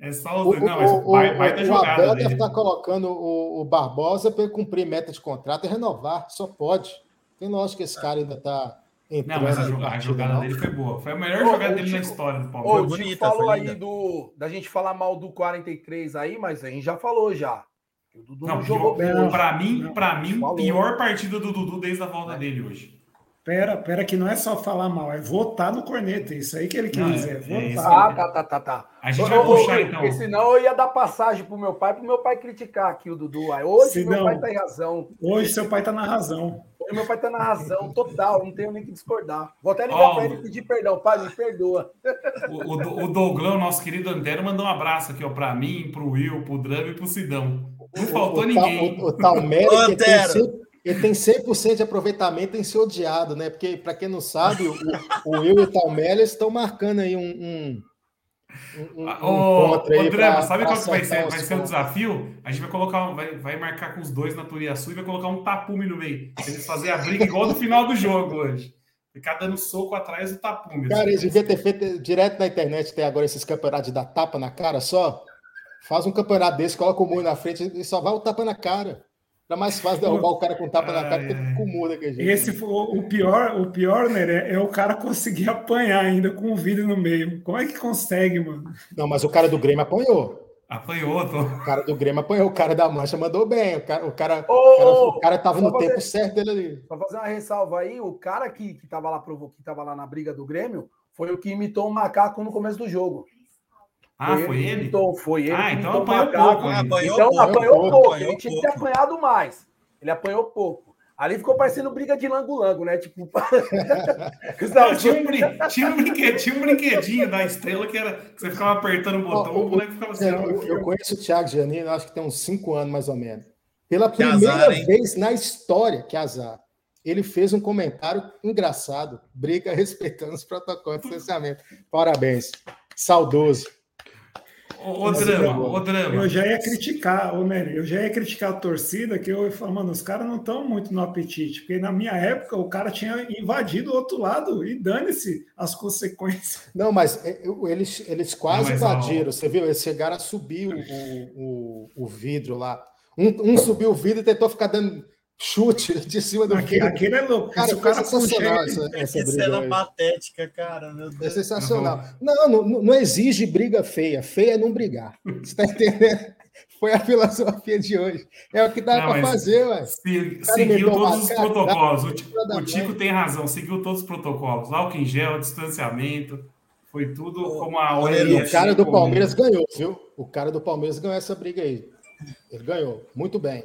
É só o. Não, mas o, vai, vai ter jogada. O Abel deve estar colocando o, o Barbosa para cumprir meta de contrato e renovar. Só pode. Tem lógico que esse cara ainda está não, mas a, jogada, a jogada dele foi boa. Foi a melhor ô, jogada dele Chico, na história do Palmeiras. Ô, o Chico falou aí do, da gente falar mal do 43 aí, mas a gente já falou já. O Dudu não, não jogou bem. Para mim, para mim, falou. pior partida do Dudu desde a volta é. dele hoje. Pera, pera, que não é só falar mal, é votar no corneta. Isso aí que ele quer não, dizer. É, é votar. Ah, tá, tá, tá, tá. A gente vai puxar, então. Porque senão eu ia dar passagem pro meu pai, pro meu pai criticar aqui o Dudu. Hoje senão, meu pai tá em razão. Hoje seu pai tá na razão. Hoje meu pai tá na razão total, não tenho nem que discordar. Vou até ligar oh, para ele e pedir perdão. Pai, me perdoa. O, o, o Douglão, nosso querido Antero, mandou um abraço aqui, ó, para mim, pro Will, pro Drama e pro Sidão. Não faltou o, ninguém. O, o, o Talmere, ele tem 100% de aproveitamento em ser odiado, né? Porque, para quem não sabe, o, o Will e o Talmere estão marcando aí um. um, um, um ô, ô Drama, sabe qual que vai ser, vai ser o desafio? A gente vai colocar, vai, vai marcar com os dois na Turiaçu e vai colocar um tapume no meio. Eles fazer a briga igual no final do jogo hoje. Ficar dando soco atrás do tapume. Cara, eles deviam ter feito direto na internet, tem agora esses campeonatos dar tapa na cara só. Faz um campeonato desse, coloca o muro na frente e só vai o tapa na cara. Era mais fácil derrubar o cara com tapa na cara do que com muda que a gente. Esse foi o pior, o pior, né? É, é, o cara conseguir apanhar ainda com o vidro no meio. Como é que consegue, mano? Não, mas o cara do Grêmio apanhou. Apanhou, tô. O cara do Grêmio apanhou, o cara da Mancha mandou bem. O cara, o cara, oh, cara, o cara tava no fazer, tempo certo dele ali. Só fazer uma ressalva aí, o cara que, que tava lá que tava lá na briga do Grêmio foi o que imitou o macaco no começo do jogo. Ah, foi, foi ele? Então, foi ele. Ah, então apanhou pouco. Apanhou então pouco. apanhou pouco. Ele tinha que ter apanhado mais. Ele apanhou pouco. Ali ficou parecendo briga de lango-lango, né? Tipo. Não, tinha, um, tinha, um brinquedinho, tinha um brinquedinho da estrela que era que você ficava apertando o botão, oh, o moleque ficava assim. Eu, eu conheço o Thiago Janine, acho que tem uns 5 anos mais ou menos. Pela primeira azar, vez na história, que azar, ele fez um comentário engraçado, briga respeitando os protocolos de distanciamento. Parabéns. Saudoso. O, drama, o drama. Eu já ia criticar, ô Nery, eu já ia criticar a torcida, que eu ia falar, mano, os caras não estão muito no apetite, porque na minha época o cara tinha invadido o outro lado e dane-se as consequências. Não, mas é, eles, eles quase não, invadiram, você viu? Eles chegaram a subir o, o, o vidro lá. Um, um subiu o vidro e tentou ficar dando chute de cima do Aqui, Aquele é louco. Cara, o cara sensacional essa, essa briga cena aí. patética, cara. Meu Deus. É sensacional. Não, não, não exige briga feia. Feia é não brigar. Você tá entendendo? Foi a filosofia de hoje. É o que dá para fazer, ué. Se, seguiu todos os protocolos. O, o Tico tem razão, seguiu todos os protocolos. Álcool em gel, distanciamento. Foi tudo como a orelha. O cara do Palmeiras ganhou, viu? O cara do Palmeiras ganhou essa briga aí. Ele ganhou. Muito bem.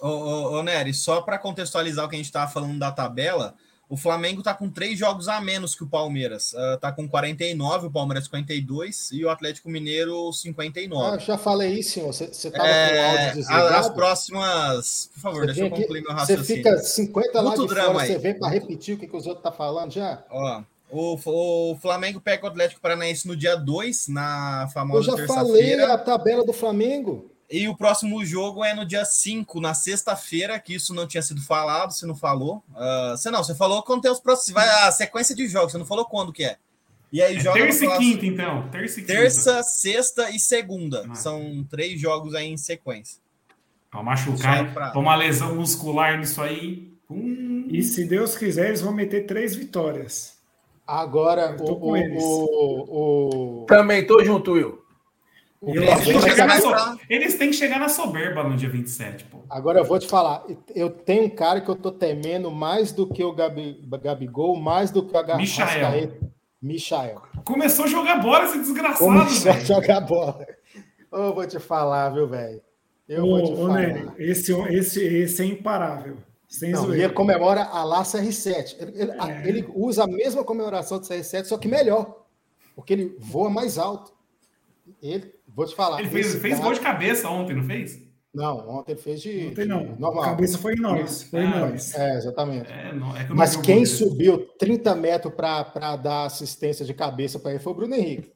Ô, ô, ô Nery, só para contextualizar o que a gente estava falando da tabela, o Flamengo está com três jogos a menos que o Palmeiras. Está uh, com 49, o Palmeiras 52 e o Atlético Mineiro 59. Ah, já falei isso, senhor. Você estava é, com o áudio desligado? As próximas... Por favor, você deixa eu concluir meu raciocínio. Você fica 50 lá de fora, você vem para repetir o que, que os outros estão tá falando já? Ó, o, o Flamengo pega o Atlético Paranaense no dia 2, na famosa terça-feira. Eu já falei a tabela do Flamengo. E o próximo jogo é no dia 5, na sexta-feira, que isso não tinha sido falado, você não falou. Uh, você não, você falou quando tem os próximos. Vai a sequência de jogos, você não falou quando que é. E aí é, joga terça e quinta, então. Terça, e quinta. terça, sexta e segunda. Ah. São três jogos aí em sequência. Pra machucar, pra... uma lesão muscular nisso aí. Hum. E se Deus quiser, eles vão meter três vitórias. Agora, o, o, o, o, Também tô junto, Will. Eles têm, so... Eles têm, que chegar na soberba no dia 27, pô. Agora eu vou te falar, eu tenho um cara que eu tô temendo mais do que o Gabi, Gabigol, mais do que o Michael. Michael. Começou a jogar bola esse desgraçado, Começou a jogar bola. Eu vou te falar, viu, velho? Eu ô, vou te falar. Nery, esse, esse, esse é imparável. Sem Não, ele comemora a lá CR7. Ele, ele, é. ele usa a mesma comemoração do CR7, só que melhor. Porque ele voa mais alto. Ele Vou te falar. Ele fez, fez cara... gol de cabeça ontem, não fez? Não, ontem ele fez de. Ontem não. De normal. A cabeça foi em nós. Foi em nós. É, exatamente. É, não, é Mas quem subiu 30 metros para dar assistência de cabeça para ele foi o Bruno Henrique.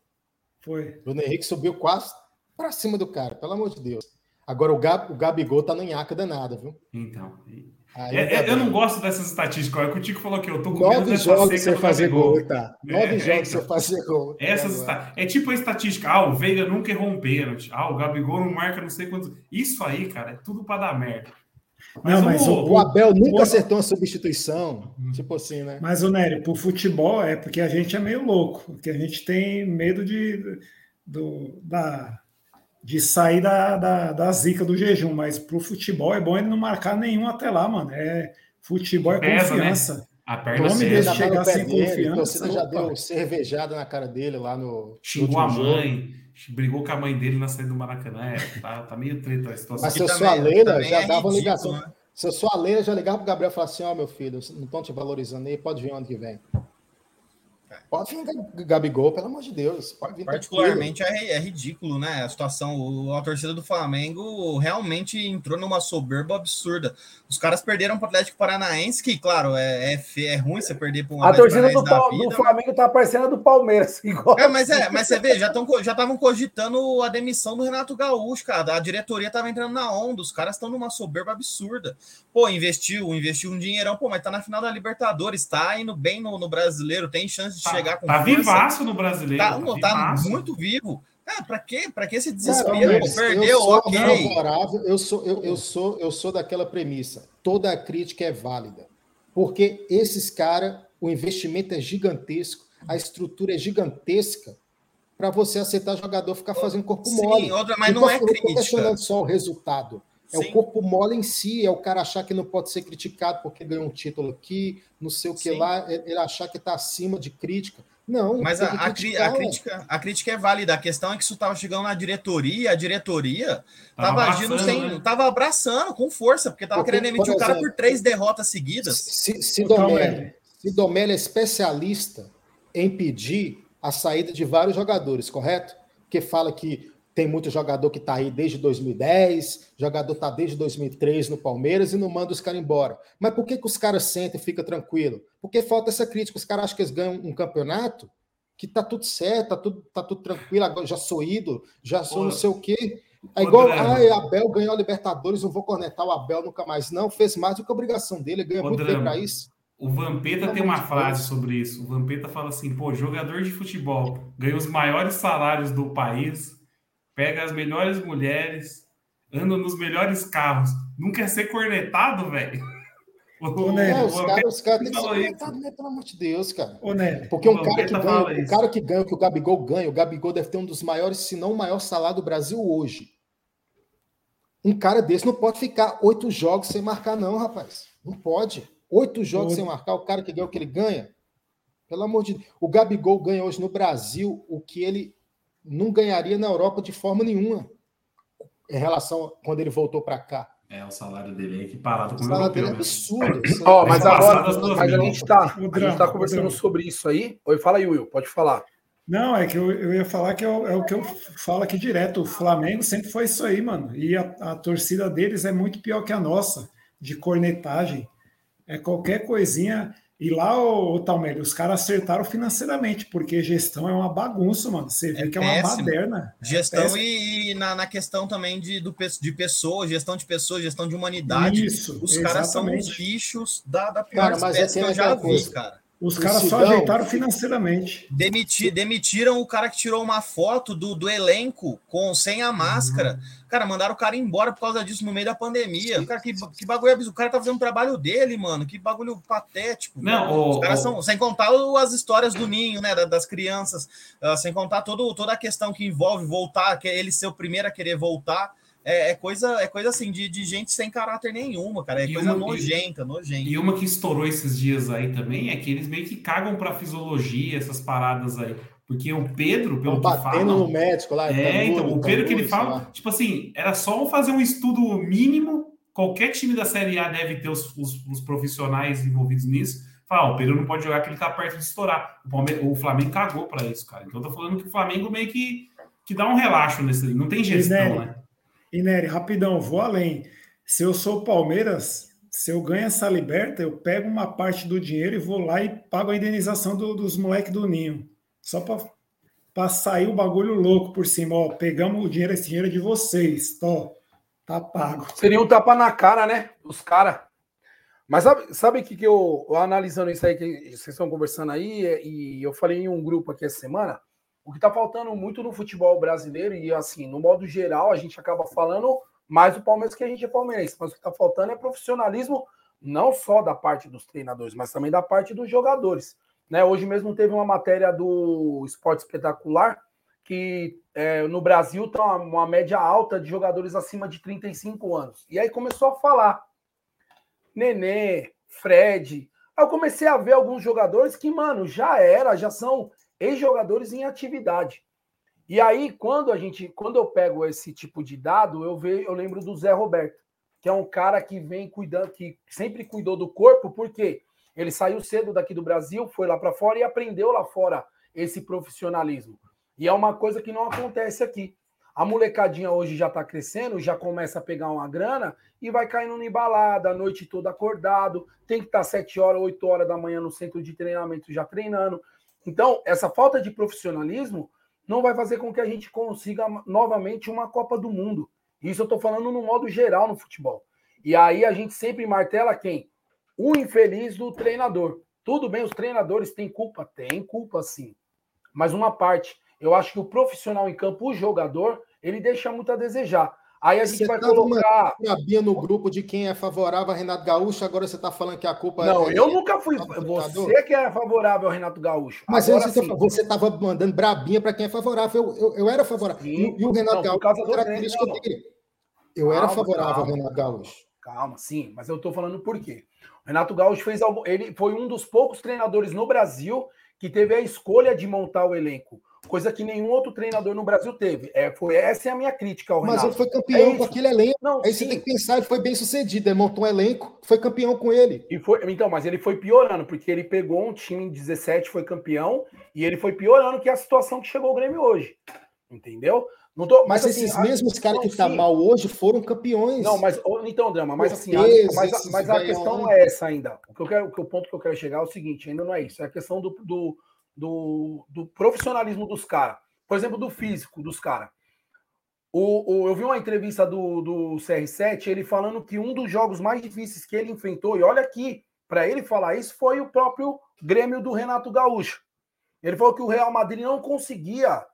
Foi. O Bruno Henrique subiu quase para cima do cara, pelo amor de Deus. Agora o, Gab, o Gabigol tá no nhaca danada, viu? Então. Aí, é, é, eu não gosto dessas estatísticas. É o que o Tico falou que eu tô com medo Nove jogos você fazer gol, tá? É, Nove é, jogos então, você fazer gol. Essas é tipo a estatística. Ah, o Veiga nunca errou um pênalti. Ah, o Gabigol não marca não sei quantos. Isso aí, cara, é tudo para dar merda. Mas não, mas o, o, Abel nunca o... acertou uma substituição. Hum. Tipo assim, né? Mas o Nery, pro futebol é porque a gente é meio louco, porque a gente tem medo de, do, da, de sair da, da, da zica do jejum, mas pro futebol é bom ele não marcar nenhum até lá, mano. É, futebol é Pesa, né? confiança. Né? A perna o dele chegar sem dele, confiança. A já deu cervejada na cara dele lá no. Xingou a mãe, jogo. brigou com a mãe dele na saída do Maracanã. É, tá, tá meio treta a situação. Mas se eu sou a Leila, já é dava uma ligação. Né? Se eu sou a Leila, já ligava pro Gabriel e falava assim: Ó, oh, meu filho, não estão te valorizando aí, pode vir ano que vem. Pode vir Gabigol, pelo amor de Deus. Particularmente é, é, ridículo, né? A situação. O, a torcida do Flamengo realmente entrou numa soberba absurda. Os caras perderam para o Atlético Paranaense, que, claro, é, é, é ruim você perder para um A torcida do, da vida, do Flamengo está mas... parecendo a do Palmeiras. Igual. É, mas é, mas você vê, já estavam já cogitando a demissão do Renato Gaúcho, cara. A diretoria estava entrando na onda, os caras estão numa soberba absurda. Pô, investiu, investiu um dinheirão, pô, mas tá na final da Libertadores, tá indo bem no, no brasileiro, tem chance de tá, chegar com. Tá força. vivaço no brasileiro. Tá, tá, tá muito vivo. Cara, pra quê? Pra que esse desespero? Cara, Perdeu, eu sou ok. Favorável, eu, sou, eu, eu, sou, eu sou daquela premissa. Toda crítica é válida. Porque esses caras, o investimento é gigantesco, a estrutura é gigantesca para você aceitar jogador ficar fazendo corpo Sim, mole. Outra, mas não, não é crítica. Não só o resultado. É Sim. o corpo mole em si, é o cara achar que não pode ser criticado porque ganhou um título aqui, não sei o que Sim. lá, é, ele achar que está acima de crítica. Não, Mas a, a, criticar, a crítica, a crítica é válida. A questão é que isso estava chegando na diretoria, a diretoria Tava tava agindo abraçando, sem. né? Tava abraçando com força, porque tava Porque, querendo emitir o cara por três derrotas seguidas. Se, se, se Domelli é especialista em pedir a saída de vários jogadores, correto? Porque fala que tem muito jogador que está aí desde 2010, jogador está desde 2003 no Palmeiras e não manda os caras embora. Mas por que, que os caras sentem e ficam tranquilos? Porque falta essa crítica. Os caras acham que eles ganham um campeonato que tá tudo certo, tá tudo, tá tudo tranquilo, agora já sou ídolo, já sou não sei o quê. É igual, ah, Abel ganhou a Libertadores, não vou cornetar o Abel nunca mais. Não, fez mais do que a obrigação dele, ganha Ô, muito bem Drama. para isso. O Vampeta tem uma frase sobre isso. O Vampeta fala assim: pô, jogador de futebol ganha os maiores salários do país, pega as melhores mulheres, anda nos melhores carros. Não quer ser cornetado, velho? Ô, os caras os caras têm que ser cornetados, né? Pelo amor de Deus, cara. Ô, Porque O um cara que ganha, isso. cara que ganha o que o Gabigol ganha, o Gabigol deve ter um dos maiores, se não o maior salário do Brasil hoje. Um cara desse não pode ficar oito jogos sem marcar, não, rapaz. Não pode. Oito jogos Ô. sem marcar, o cara que ganha o que ele ganha. Pelo amor de Deus. O Gabigol ganha hoje no Brasil o que ele não ganharia na Europa de forma nenhuma. Em relação a quando ele voltou para cá. É, o salário dele é equiparado O com o salário europeu dele é mesmo. absurdo. Ó, mas Passado agora mas a gente tá, a O gente drama, tá o conversando sobre isso aí. Oi, fala aí, Will, pode falar. Não, é que eu, eu ia falar que é o, é o que eu falo aqui direto. O Flamengo sempre foi isso aí, mano. E a, a torcida deles é muito pior que a nossa, de cornetagem. É qualquer coisinha. E lá, o, Talmelli, os caras acertaram financeiramente, porque gestão é uma bagunça, mano. Você vê É que é uma péssimo. baderna. É Gestão péssimo. e, e na, na questão também de, do, pe- de pessoas, gestão de pessoas, gestão de humanidade. Isso, os caras são os exatamente. bichos da, da pior Cara, mas é espécie que eu é já vi, coisa. cara. Os O caras só ajeitaram financeiramente. Demiti, demitiram o cara que tirou uma foto do, do elenco com sem a máscara. Cara, mandaram o cara embora por causa disso no meio da pandemia. Cara, que, que bagulho absurdo. O cara tá fazendo o trabalho dele, mano. Que bagulho patético. Não, o- Os caras o- são. Sem contar o- as histórias do ninho, né? da- Das crianças. ah, sem contar todo, toda a questão que envolve voltar, que é ele ser o primeiro a querer voltar. É, é coisa, é coisa assim, de, de gente sem caráter nenhuma, cara. É E coisa uma- nojenta, nojenta. E uma que estourou esses dias aí também é que eles meio que cagam pra fisiologia, essas paradas aí. Porque o Pedro, pelo Estão que batendo falam, no médico lá. É, Tanuri, então, o Pedro que ele fala, lá. tipo assim, era só fazer um estudo mínimo, qualquer time da Série A deve ter os, os- os profissionais envolvidos nisso. Falar, ó, o Pedro não pode jogar que ele tá perto de estourar. O, Palme- o Flamengo cagou pra isso, cara. Então eu tô falando que o Flamengo meio que, que dá um relaxo nesse. Não tem gestão, Nery, né? E Nery, rapidão, vou além. Se eu sou Palmeiras, se eu ganho essa liberta, eu pego uma parte do dinheiro e vou lá e pago a indenização do- dos moleques do Ninho. Só para sair o bagulho louco por cima. Ó, pegamos o dinheiro, esse dinheiro é de vocês. Tó, tá pago. Seria um tapa na cara, né? Os caras. Mas sabe, sabe o que, que eu, eu analisando isso aí que vocês estão conversando aí, é, e eu falei em um grupo aqui essa semana, o que tá faltando muito no futebol brasileiro, e assim, no modo geral, a gente acaba falando mais do Palmeiras que a gente é palmeirense, mas o que tá faltando é profissionalismo, não só da parte dos treinadores, mas também da parte dos jogadores. Né? Hoje mesmo teve uma matéria do Esporte Espetacular que é, no Brasil está uma, uma média alta de jogadores acima de 35 anos. E aí começou a falar. Nenê, Fred. Aí eu comecei a ver alguns jogadores que, mano, já era, já são ex-jogadores em atividade. E aí, quando a gente, quando eu pego esse tipo de dado, eu vejo, eu lembro do Zé Roberto, que é um cara que vem cuidando, que sempre cuidou do corpo, porque ele saiu cedo daqui do Brasil, foi lá para fora e aprendeu lá fora esse profissionalismo. E é uma coisa que não acontece aqui. A molecadinha hoje já está crescendo, já começa a pegar uma grana e vai caindo em balada, a noite toda acordado, tem que estar 7 horas, 8 horas da manhã no centro de treinamento já treinando. Então, essa falta de profissionalismo não vai fazer com que a gente consiga novamente uma Copa do Mundo. Isso eu estou falando no modo geral no futebol. E aí a gente sempre martela quem? O infeliz do treinador. Tudo bem, os treinadores têm culpa? Tem culpa, sim. Mas uma parte. Eu acho que o profissional em campo, o jogador, ele deixa muito a desejar. Aí a gente Você vai tava colocar. Sabia no grupo de quem é favorável a Renato Gaúcho, agora você está falando que a culpa Não, é. eu nunca fui. do treinador? Você que é favorável ao Renato Gaúcho. Mas Agora você estava mandando brabinha para quem é favorável. Eu, eu, eu era favorável. Sim. E, o Renato Não, Gaúcho dele. Eu era Calma, favorável calma. ao Renato Gaúcho. Calma, sim, mas eu tô falando por quê. O Renato Gaúcho fez algo. Ele foi um dos poucos treinadores no Brasil que teve a escolha de montar o elenco coisa que nenhum outro treinador no Brasil teve. É, foi, essa é a minha crítica ao Mas Renato. ele foi campeão É com aquele elenco. Não, Aí sim. você tem que pensar, ele foi bem sucedido. Ele montou um elenco, foi campeão com ele. E foi, então, mas ele foi piorando, porque ele pegou um time em 17, foi campeão, e ele foi piorando, que é a situação que chegou o Grêmio hoje. Entendeu? Não tô, Mas, assim, esses mesmos caras que tá sim. mal hoje foram campeões. Não, mas então, Drama, mas assim, a, mas, mas a questão é essa ainda. O, que eu quero, o que o ponto que eu quero chegar é o seguinte: ainda não é isso. É a questão do, do, do, do profissionalismo dos caras. Por exemplo, do físico dos caras. O, o- eu vi uma entrevista do, do CR7, ele falando que um dos jogos mais difíceis que ele enfrentou, e olha aqui, para ele falar isso, foi o próprio Grêmio do Renato Gaúcho. Ele falou que o Real Madrid não conseguia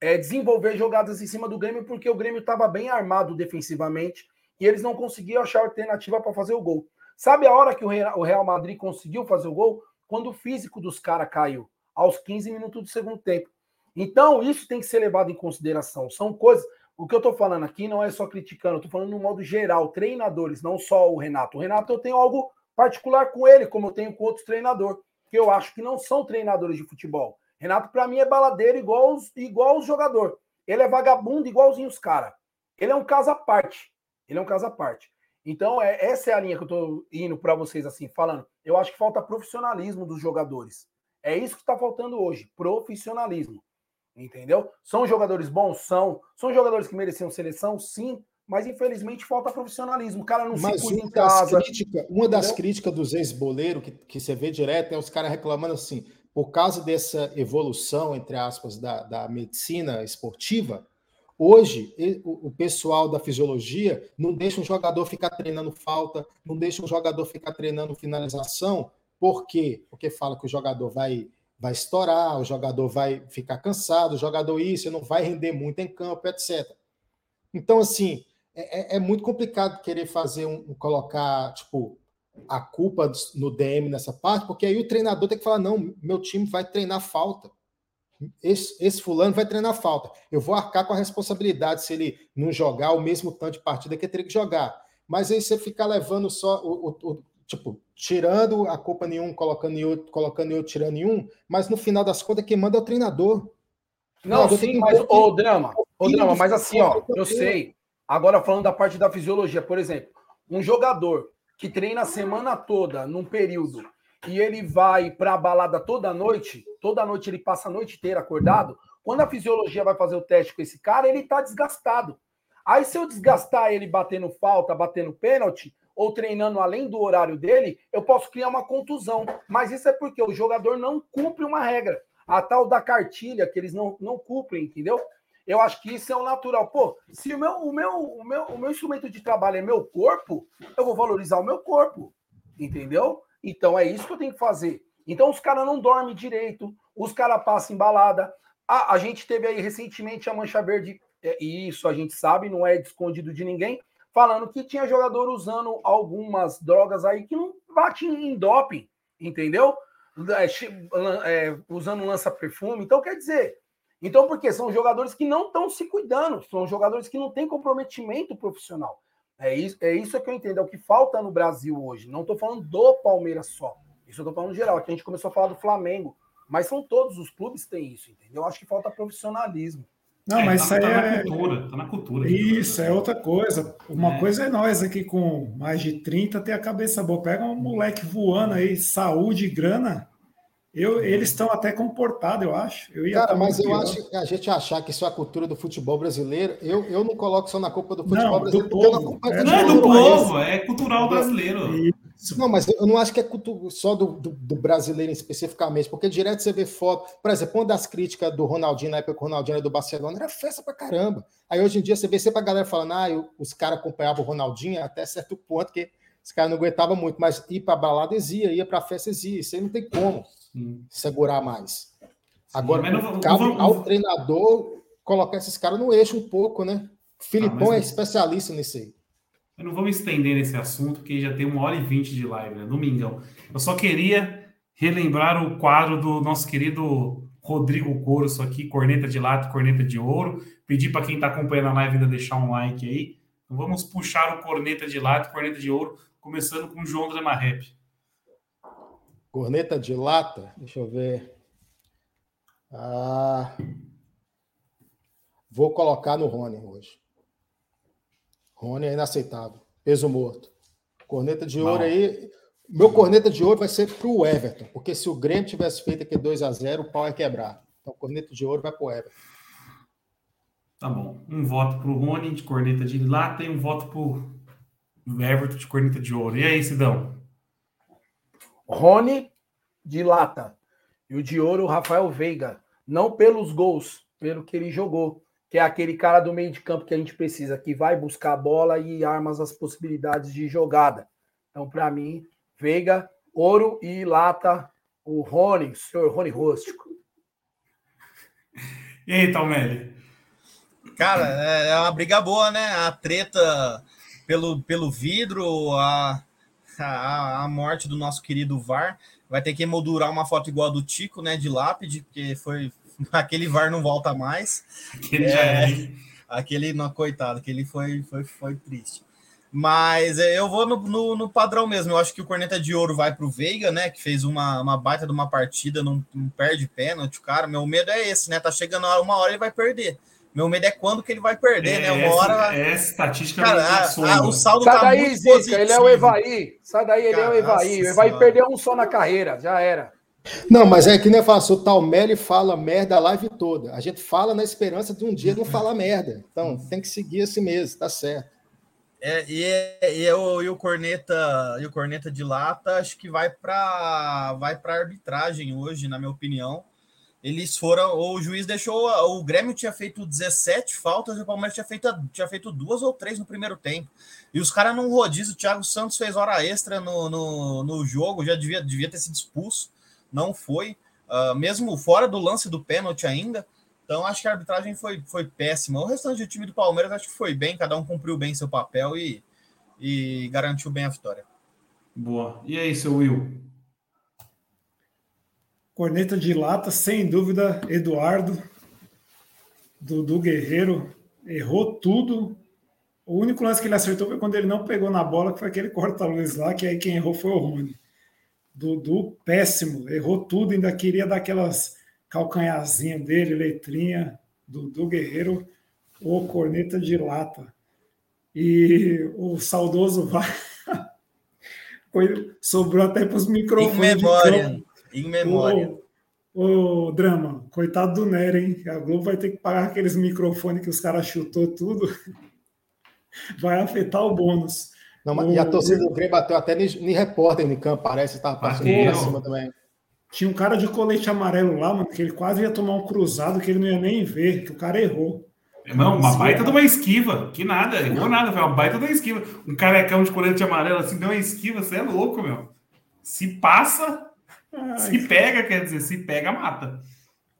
é, desenvolver jogadas em cima do Grêmio porque o Grêmio estava bem armado defensivamente e eles não conseguiam achar alternativa para fazer o gol. Sabe a hora que o Real Madrid conseguiu fazer o gol? Quando o físico dos caras caiu, aos 15 minutos do segundo tempo. Então, isso tem que ser levado em consideração. São coisas. O que eu estou falando aqui não é só criticando, eu estou falando no modo geral, treinadores, não só o Renato. O Renato eu tenho algo particular com ele, como eu tenho com outros treinadores, que eu acho que não são treinadores de futebol. Renato, para mim, é baladeiro igual os, igual os jogadores. Ele é vagabundo igualzinho os caras. Ele é um caso à parte. Ele é um caso à parte. Então, é, essa é a linha que eu estou indo para vocês, assim, falando. Eu acho que falta profissionalismo dos jogadores. É isso que está faltando hoje, profissionalismo. Entendeu? São jogadores bons? São. São jogadores que mereciam seleção? Sim. Mas, infelizmente, falta profissionalismo. O cara não Mas se cuida uma em das, casa. crítica- uma das entendeu? críticas dos ex-boleiros que, que você vê direto é os caras reclamando assim, por causa dessa evolução, entre aspas, da, da medicina esportiva, hoje o pessoal da fisiologia não deixa um jogador ficar treinando falta, não deixa um jogador ficar treinando finalização, por quê? Porque fala que o jogador vai, vai estourar, o jogador vai ficar cansado, o jogador isso, não vai render muito em campo, etc. Então, assim, é, é- é muito complicado querer fazer um, colocar, tipo, a culpa no DM nessa parte, porque aí o treinador tem que falar: não, meu time vai treinar falta. Esse, esse fulano vai treinar falta. Eu vou arcar com a responsabilidade se ele não jogar o mesmo tanto de partida que ele teria que jogar. Mas aí você ficar levando só o, o- o- tipo, tirando a culpa em um, colocando em outro, colocando em outro, tirando em um, mas no final das contas, quem manda é o treinador. Não, Não, sim, mas, que- ô, Drama, ô, Drama, mas assim, ó, eu sei. Agora, falando da parte da fisiologia, por exemplo, um jogador que treina a semana toda, num período, e ele vai pra balada toda noite, toda noite ele passa a noite inteira acordado, quando a fisiologia vai fazer o teste com esse cara, ele tá desgastado. Aí, se eu desgastar ele batendo falta, batendo pênalti, ou treinando além do horário dele, eu posso criar uma contusão. Mas isso é porque o jogador não cumpre uma regra. A tal da cartilha que eles não, não cumprem, entendeu? Eu acho que isso é o natural. Pô, se o meu, o, meu, o, meu, o meu instrumento de trabalho é meu corpo, eu vou valorizar o meu corpo. Entendeu? Então é isso que eu tenho que fazer. Então os caras não dormem direito, os caras passam embalada. A, a gente teve aí recentemente a Mancha Verde, é, e isso a gente sabe, não é escondido de ninguém, falando que tinha jogador usando algumas drogas aí que não bate em doping, entendeu? É, é, usando lança-perfume. Então, quer dizer, então por quê? São jogadores que não estão se cuidando, são jogadores que não têm comprometimento profissional. É isso, é isso que eu entendo, é o que falta no Brasil hoje. Não estou falando do Palmeiras só. Isso eu estou falando geral. Aqui a gente começou a falar do Flamengo. Mas são todos os clubes têm isso, entendeu? Eu acho que falta profissionalismo. Não, É, mas tá, isso aí tá na é. cultura, tá na cultura. Isso, é outra coisa. Uma É. coisa é nós aqui com mais de 30 ter a cabeça boa. Pega um moleque voando aí, saúde e grana. Eu, eles estão até comportados, eu acho. Eu ia Cara, mas eu pior. acho que a gente achar que isso é a cultura do futebol brasileiro, eu, eu não coloco só na culpa do futebol Não, do brasileiro, não povo. É, Não é do povo, é cultural brasileiro. Isso. Não, mas eu não acho que é só do, do, do brasileiro especificamente, porque direto você vê foto. Por exemplo, uma das críticas do Ronaldinho na época que o Ronaldinho era do Barcelona era festa pra caramba. Aí hoje em dia você vê sempre a galera falando, ah, eu- os caras acompanhavam o Ronaldinho até certo ponto, que os caras não aguentavam muito, mas ir pra balada eles ia, pra festa eles ia. Isso aí não tem como Sim. segurar mais. Agora, não vamos- cabe não ao treinador colocar esses caras no eixo um pouco, né? Filipão mas- é especialista nisso aí. Eu não vou me estender nesse assunto, porque já tem uma hora e vinte de live, né? Domingão. Eu só queria relembrar o quadro do nosso querido Rodrigo Corso aqui, corneta de lata, corneta de ouro. Pedir para quem está acompanhando a live ainda deixar um like aí. Então vamos puxar o corneta de lata, corneta de ouro, começando com o João Drama Rap. Corneta de lata, deixa eu ver. Ah, vou colocar no Rony hoje. Rony é inaceitável. Peso morto. Corneta de ouro Não. aí. Meu corneta de ouro vai ser para o Everton, porque se o Grêmio tivesse feito aqui 2 a 0 o pau ia quebrar. Então, corneta de ouro vai para o Everton. Tá bom. Um voto pro Rony de corneta de lata e um voto pro Everton de corneta de ouro. E aí, Sidão? Rony de lata. E o de ouro, o Rafael Veiga. Não pelos gols, pelo que ele jogou. Que é aquele cara do meio de campo que a gente precisa, que vai buscar a bola e arma as possibilidades de jogada. Então, para mim, Veiga, ouro e lata, o Rony, o senhor Rony Rústico. E aí, Talmelli? Cara, é é uma briga boa, né? A treta pelo, pelo vidro, a, a, a morte do nosso querido VAR. Vai ter que emoldurar uma foto igual a do Tico, né? De lápide, porque foi. Aquele VAR não volta mais. Aquele já É. é. Aquele, não, coitado, aquele foi, foi, foi triste. Mas é, eu vou no, no, no padrão mesmo. Eu acho que o Corneta de Ouro vai para o Veiga, né? Que fez uma, uma baita de uma partida, não, não perde pênalti. Cara, meu medo é esse, né? Tá chegando uma hora ele vai perder. Meu medo é quando que ele vai perder, né? Uma essa, hora. essa estatística Cara, me a- a- o saldo Sai tá daí, muito Zica, positivo. ele é o Evaí. Sai daí, ele é o Evaí. O Evaí perdeu um só na carreira, já era. Não, mas é que nem eu faço, o Talmelli fala merda a live toda. A gente fala na esperança de um dia não falar merda. Então, tem que seguir esse mês, tá certo. É, e, é- e, eu- e o corneta e o corneta de lata acho que vai para vai para arbitragem hoje, na minha opinião. Eles foram, o juiz deixou, o Grêmio tinha feito 17 faltas e o Palmeiras tinha feito, tinha feito duas ou três no primeiro tempo. E os caras não rodízio, o Thiago Santos fez hora extra no, no, no jogo, já devia, devia ter sido expulso, não foi, Ah, mesmo fora do lance do pênalti ainda. Então, acho que a arbitragem foi, foi péssima. O restante do time do Palmeiras acho que foi bem, cada um cumpriu bem seu papel e, e garantiu bem a vitória. Boa. E aí, seu Will? Corneta de lata, sem dúvida, Eduardo, Dudu Guerreiro, errou tudo. O único lance que ele acertou foi quando ele não pegou na bola, que foi aquele corta-luz lá, que aí quem errou foi o Rony. Dudu, péssimo, errou tudo, ainda queria dar aquelas calcanhazinhas dele, letrinha. Dudu Guerreiro, o corneta de lata. E o saudoso vai. Foi- Sobrou até para os Em microfones. de memória. Em memória. Ô, Drama, coitado do Nery, hein? A Globo vai ter que pagar aqueles microfones que os caras chutou tudo. Vai afetar o bônus. Não, mas- e a torcida do Grêmio bateu até em repórter em campo, parece que estava passando Bateu. por cima também. Tinha um cara de colete amarelo lá, mano, que ele quase ia tomar um cruzado que ele não ia nem ver, que o cara errou. Não, uma Sim, baita de uma esquiva. Que nada, errou nada, foi uma baita de uma esquiva. Um carecão de colete amarelo assim, deu uma esquiva, você é louco, meu. Se passa, Ai, se pega, quer dizer, se pega, mata.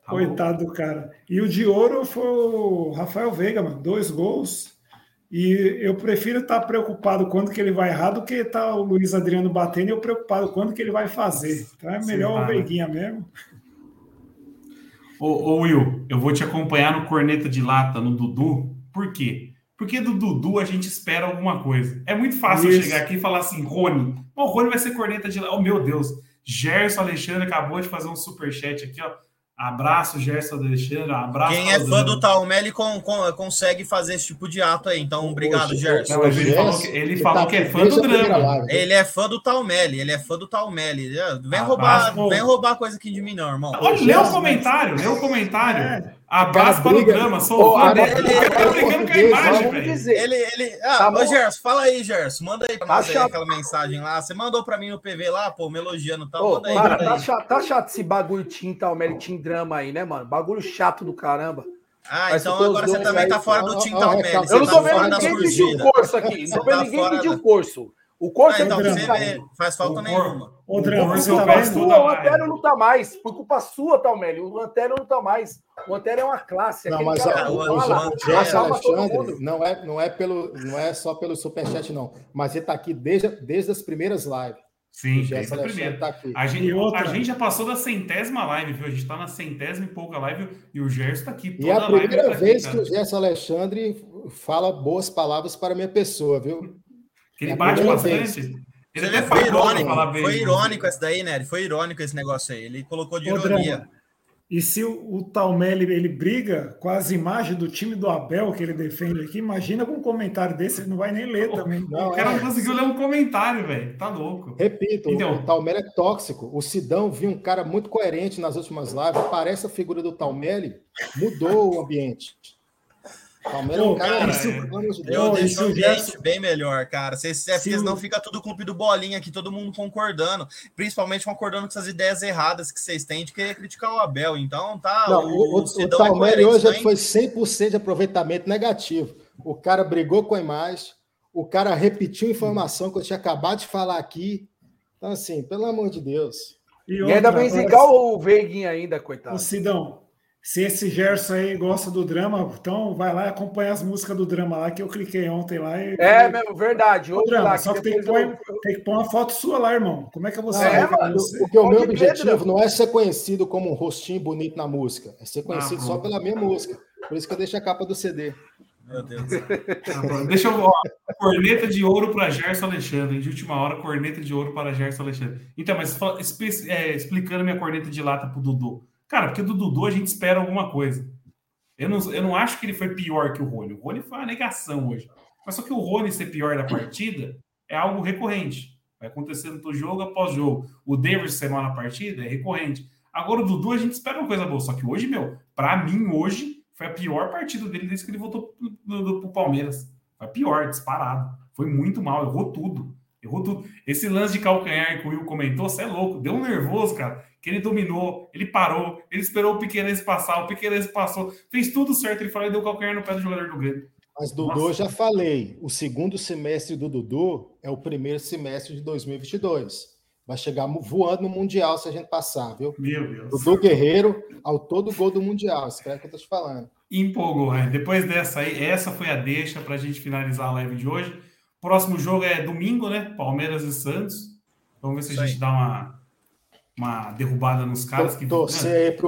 Tá louco. coitado do cara. E o de ouro foi o Rafael Veiga, mano, dois gols. E eu prefiro estar preocupado quando que ele vai errar do que estar o Luiz Adriano batendo e eu preocupado quando que ele vai fazer. Então é melhor Sim, o. Veiguinha mesmo. Ô, ô, Will, eu vou te acompanhar no corneta de lata, no Dudu. Por quê? Porque do Dudu a gente espera alguma coisa. É muito fácil eu chegar aqui e falar assim, Rony. O Rony vai ser corneta de lata. Oh, meu Deus. Gerson Alexandre acabou de fazer um superchat aqui, ó. Abraço, Gerson Alexandre. Abraço. Quem é fã do Talmelli con, con- consegue fazer esse tipo de ato aí. Então, obrigado, Hoje- Gerson. Não, ele falou que, ele ele falou tá que é fã do drama. Ele é fã do Talmelli, ele é fã do Talmelli. Vem Abraço, roubar, pô. vem roubar coisa aqui de mim, não, irmão. Olha, lê o comentário, lê o comentário. É. Abraço Cara, para o drama. Sou fã agora- dele. Ele tá brigando com a imagem, velho. Ele, ele. Ah, Tá ô. Gerson, fala aí, Gerson. Manda aí pra Tá nós aí aquela mensagem lá. Você mandou pra mim no PV lá, pô, me elogiando e tal. Ô, manda aí, para, manda tá aí. chato, tá chato esse bagulho Tim Talmelli, Tim Drama aí, né, mano? Bagulho chato do caramba. Ah, Mas então agora você também aí, tá fora do Tim Talmelli. recado. Você Eu não tá tô vendo ninguém pedir o curso aqui. Não tô vendo tá ninguém fora pedir o curso. O curso Ah, é então você faz falta O nenhuma. Você eu tá. Pô, o live. Antero não tá mais. Por culpa sua, Talmelli. O Antero não tá mais. O Antero é uma classe. Não, mas cara o- o, o- o, fala, o- o Alexandre não é, não, é pelo, não é só pelo superchat, não. Mas ele tá aqui desde, desde as primeiras lives. Sim, o desde a primeira. tá aqui. A gente, E outra? a gente já passou da centésima live, viu? A gente tá na centésima e pouca live e o Gerson tá aqui. E toda é a live primeira tá aqui, vez cara. que o Gerson Alexandre fala boas palavras para a minha pessoa, viu? Que ele é bate bastante. vez. Ele Você vê, foi irônico, foi de irônico esse daí, né? Foi irônico esse negócio aí. Ele colocou de ironia. Drama, E se o, o Talmelli ele briga com as imagens do time do Abel que ele defende aqui, imagina com um comentário desse, ele não vai nem ler também. Não, o cara é... não conseguiu ler um comentário, velho. Tá louco. Repito, então, o Talmelli é tóxico. O Sidão viu um cara muito coerente nas últimas lives. Parece a figura do Talmelli, mudou o ambiente. Palmeiras Pô, cara, cara isso, é, eu deixo o ambiente bem melhor, cara. Cês, é porque senão fica tudo clube do bolinha aqui, todo mundo concordando, principalmente concordando com essas ideias erradas que vocês têm de querer criticar o Abel. Então, tá. Não, o, o, o, o Palmeiras é hoje foi 100% de aproveitamento negativo. O cara brigou com a imagem, o cara repetiu informação que eu tinha acabado de falar aqui. Então, assim, pelo amor de Deus. E, outra, e ainda vem zicar o Veiguinho ainda, coitado. O Sidão, se esse Gerson aí gosta do drama, então vai lá e acompanha as músicas do drama lá que eu cliquei ontem lá. E... É mesmo, verdade. O drama, lá, só que, tem que, pôr, eu... tem que pôr uma foto sua lá, irmão. Como é que eu vou saber? É, mano, porque o meu objetivo não é ser conhecido como um rostinho bonito na música, é ser conhecido ah, só pela minha música. Por isso que eu deixo a capa do CD. Meu Deus. Ah, deixa eu. Ó, corneta de ouro para Gerson Alexandre. De última hora, corneta de ouro para Gerson Alexandre. Então, mas é, explicando minha corneta de lata pro Dudu. Cara, porque do Dudu a gente espera alguma coisa. Eu não, eu não acho que ele foi pior que o Rony. O Rony foi uma negação hoje. Mas só que o Rony ser pior da partida é algo recorrente. Vai acontecendo do jogo após jogo. O Davis ser mal na partida é recorrente. Agora o Dudu a gente espera uma coisa boa. Só que hoje, meu, para mim, hoje foi a pior partida dele desde que ele voltou pro Palmeiras. Foi a pior, disparado. Foi muito mal, errou tudo. Errou tudo. Esse lance de calcanhar que o Will comentou, você é louco. Deu um nervoso, cara que ele dominou, ele parou, ele esperou o Piqueires passar, o Piqueires passou, fez tudo certo, ele falou e deu calcanhar no pé do jogador do Grêmio. Mas Dudu, Nossa. já falei, o segundo semestre do Dudu é o primeiro semestre de 2022. Vai chegar voando no Mundial se a gente passar, viu? Meu Deus. Dudu Guerreiro, ao todo gol do Mundial, espera que eu tô te falando. Empolgou, né? Depois dessa aí, essa foi a deixa para a gente finalizar a live de hoje. Próximo jogo é domingo, né? Palmeiras e Santos. Vamos ver se a gente dá uma, uma derrubada nos caras. Que, pro,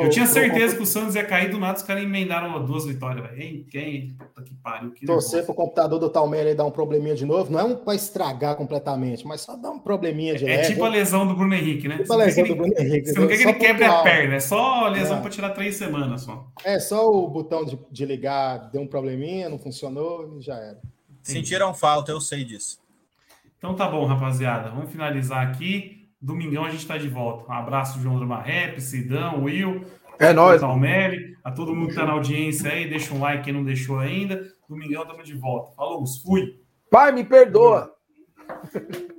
eu tinha certeza pro... que o Santos ia cair do nada, os caras emendaram duas vitórias. Véio. Quem? Puta que pariu. Que torcer para o computador do Talmeira dar um probleminha de novo. Não é um para estragar completamente, mas só dar um probleminha de É, é tipo a lesão do Bruno Henrique, né? Tipo a lesão do Bruno Henrique. Você não quer que ele quebre a perna, é só lesão é. para tirar três semanas só. É, só o botão de, de ligar deu um probleminha, não funcionou e já era. Sentiram falta, eu sei disso. Então tá bom, rapaziada. Vamos finalizar aqui. Domingão a gente está de volta. Um abraço, João Dramarrep, Sidão, Will. É nóis. Talmeri, a todo mundo que está na audiência aí. Deixa um like quem não deixou ainda. Domingão estamos de volta. Falou, fui. Pai, me perdoa.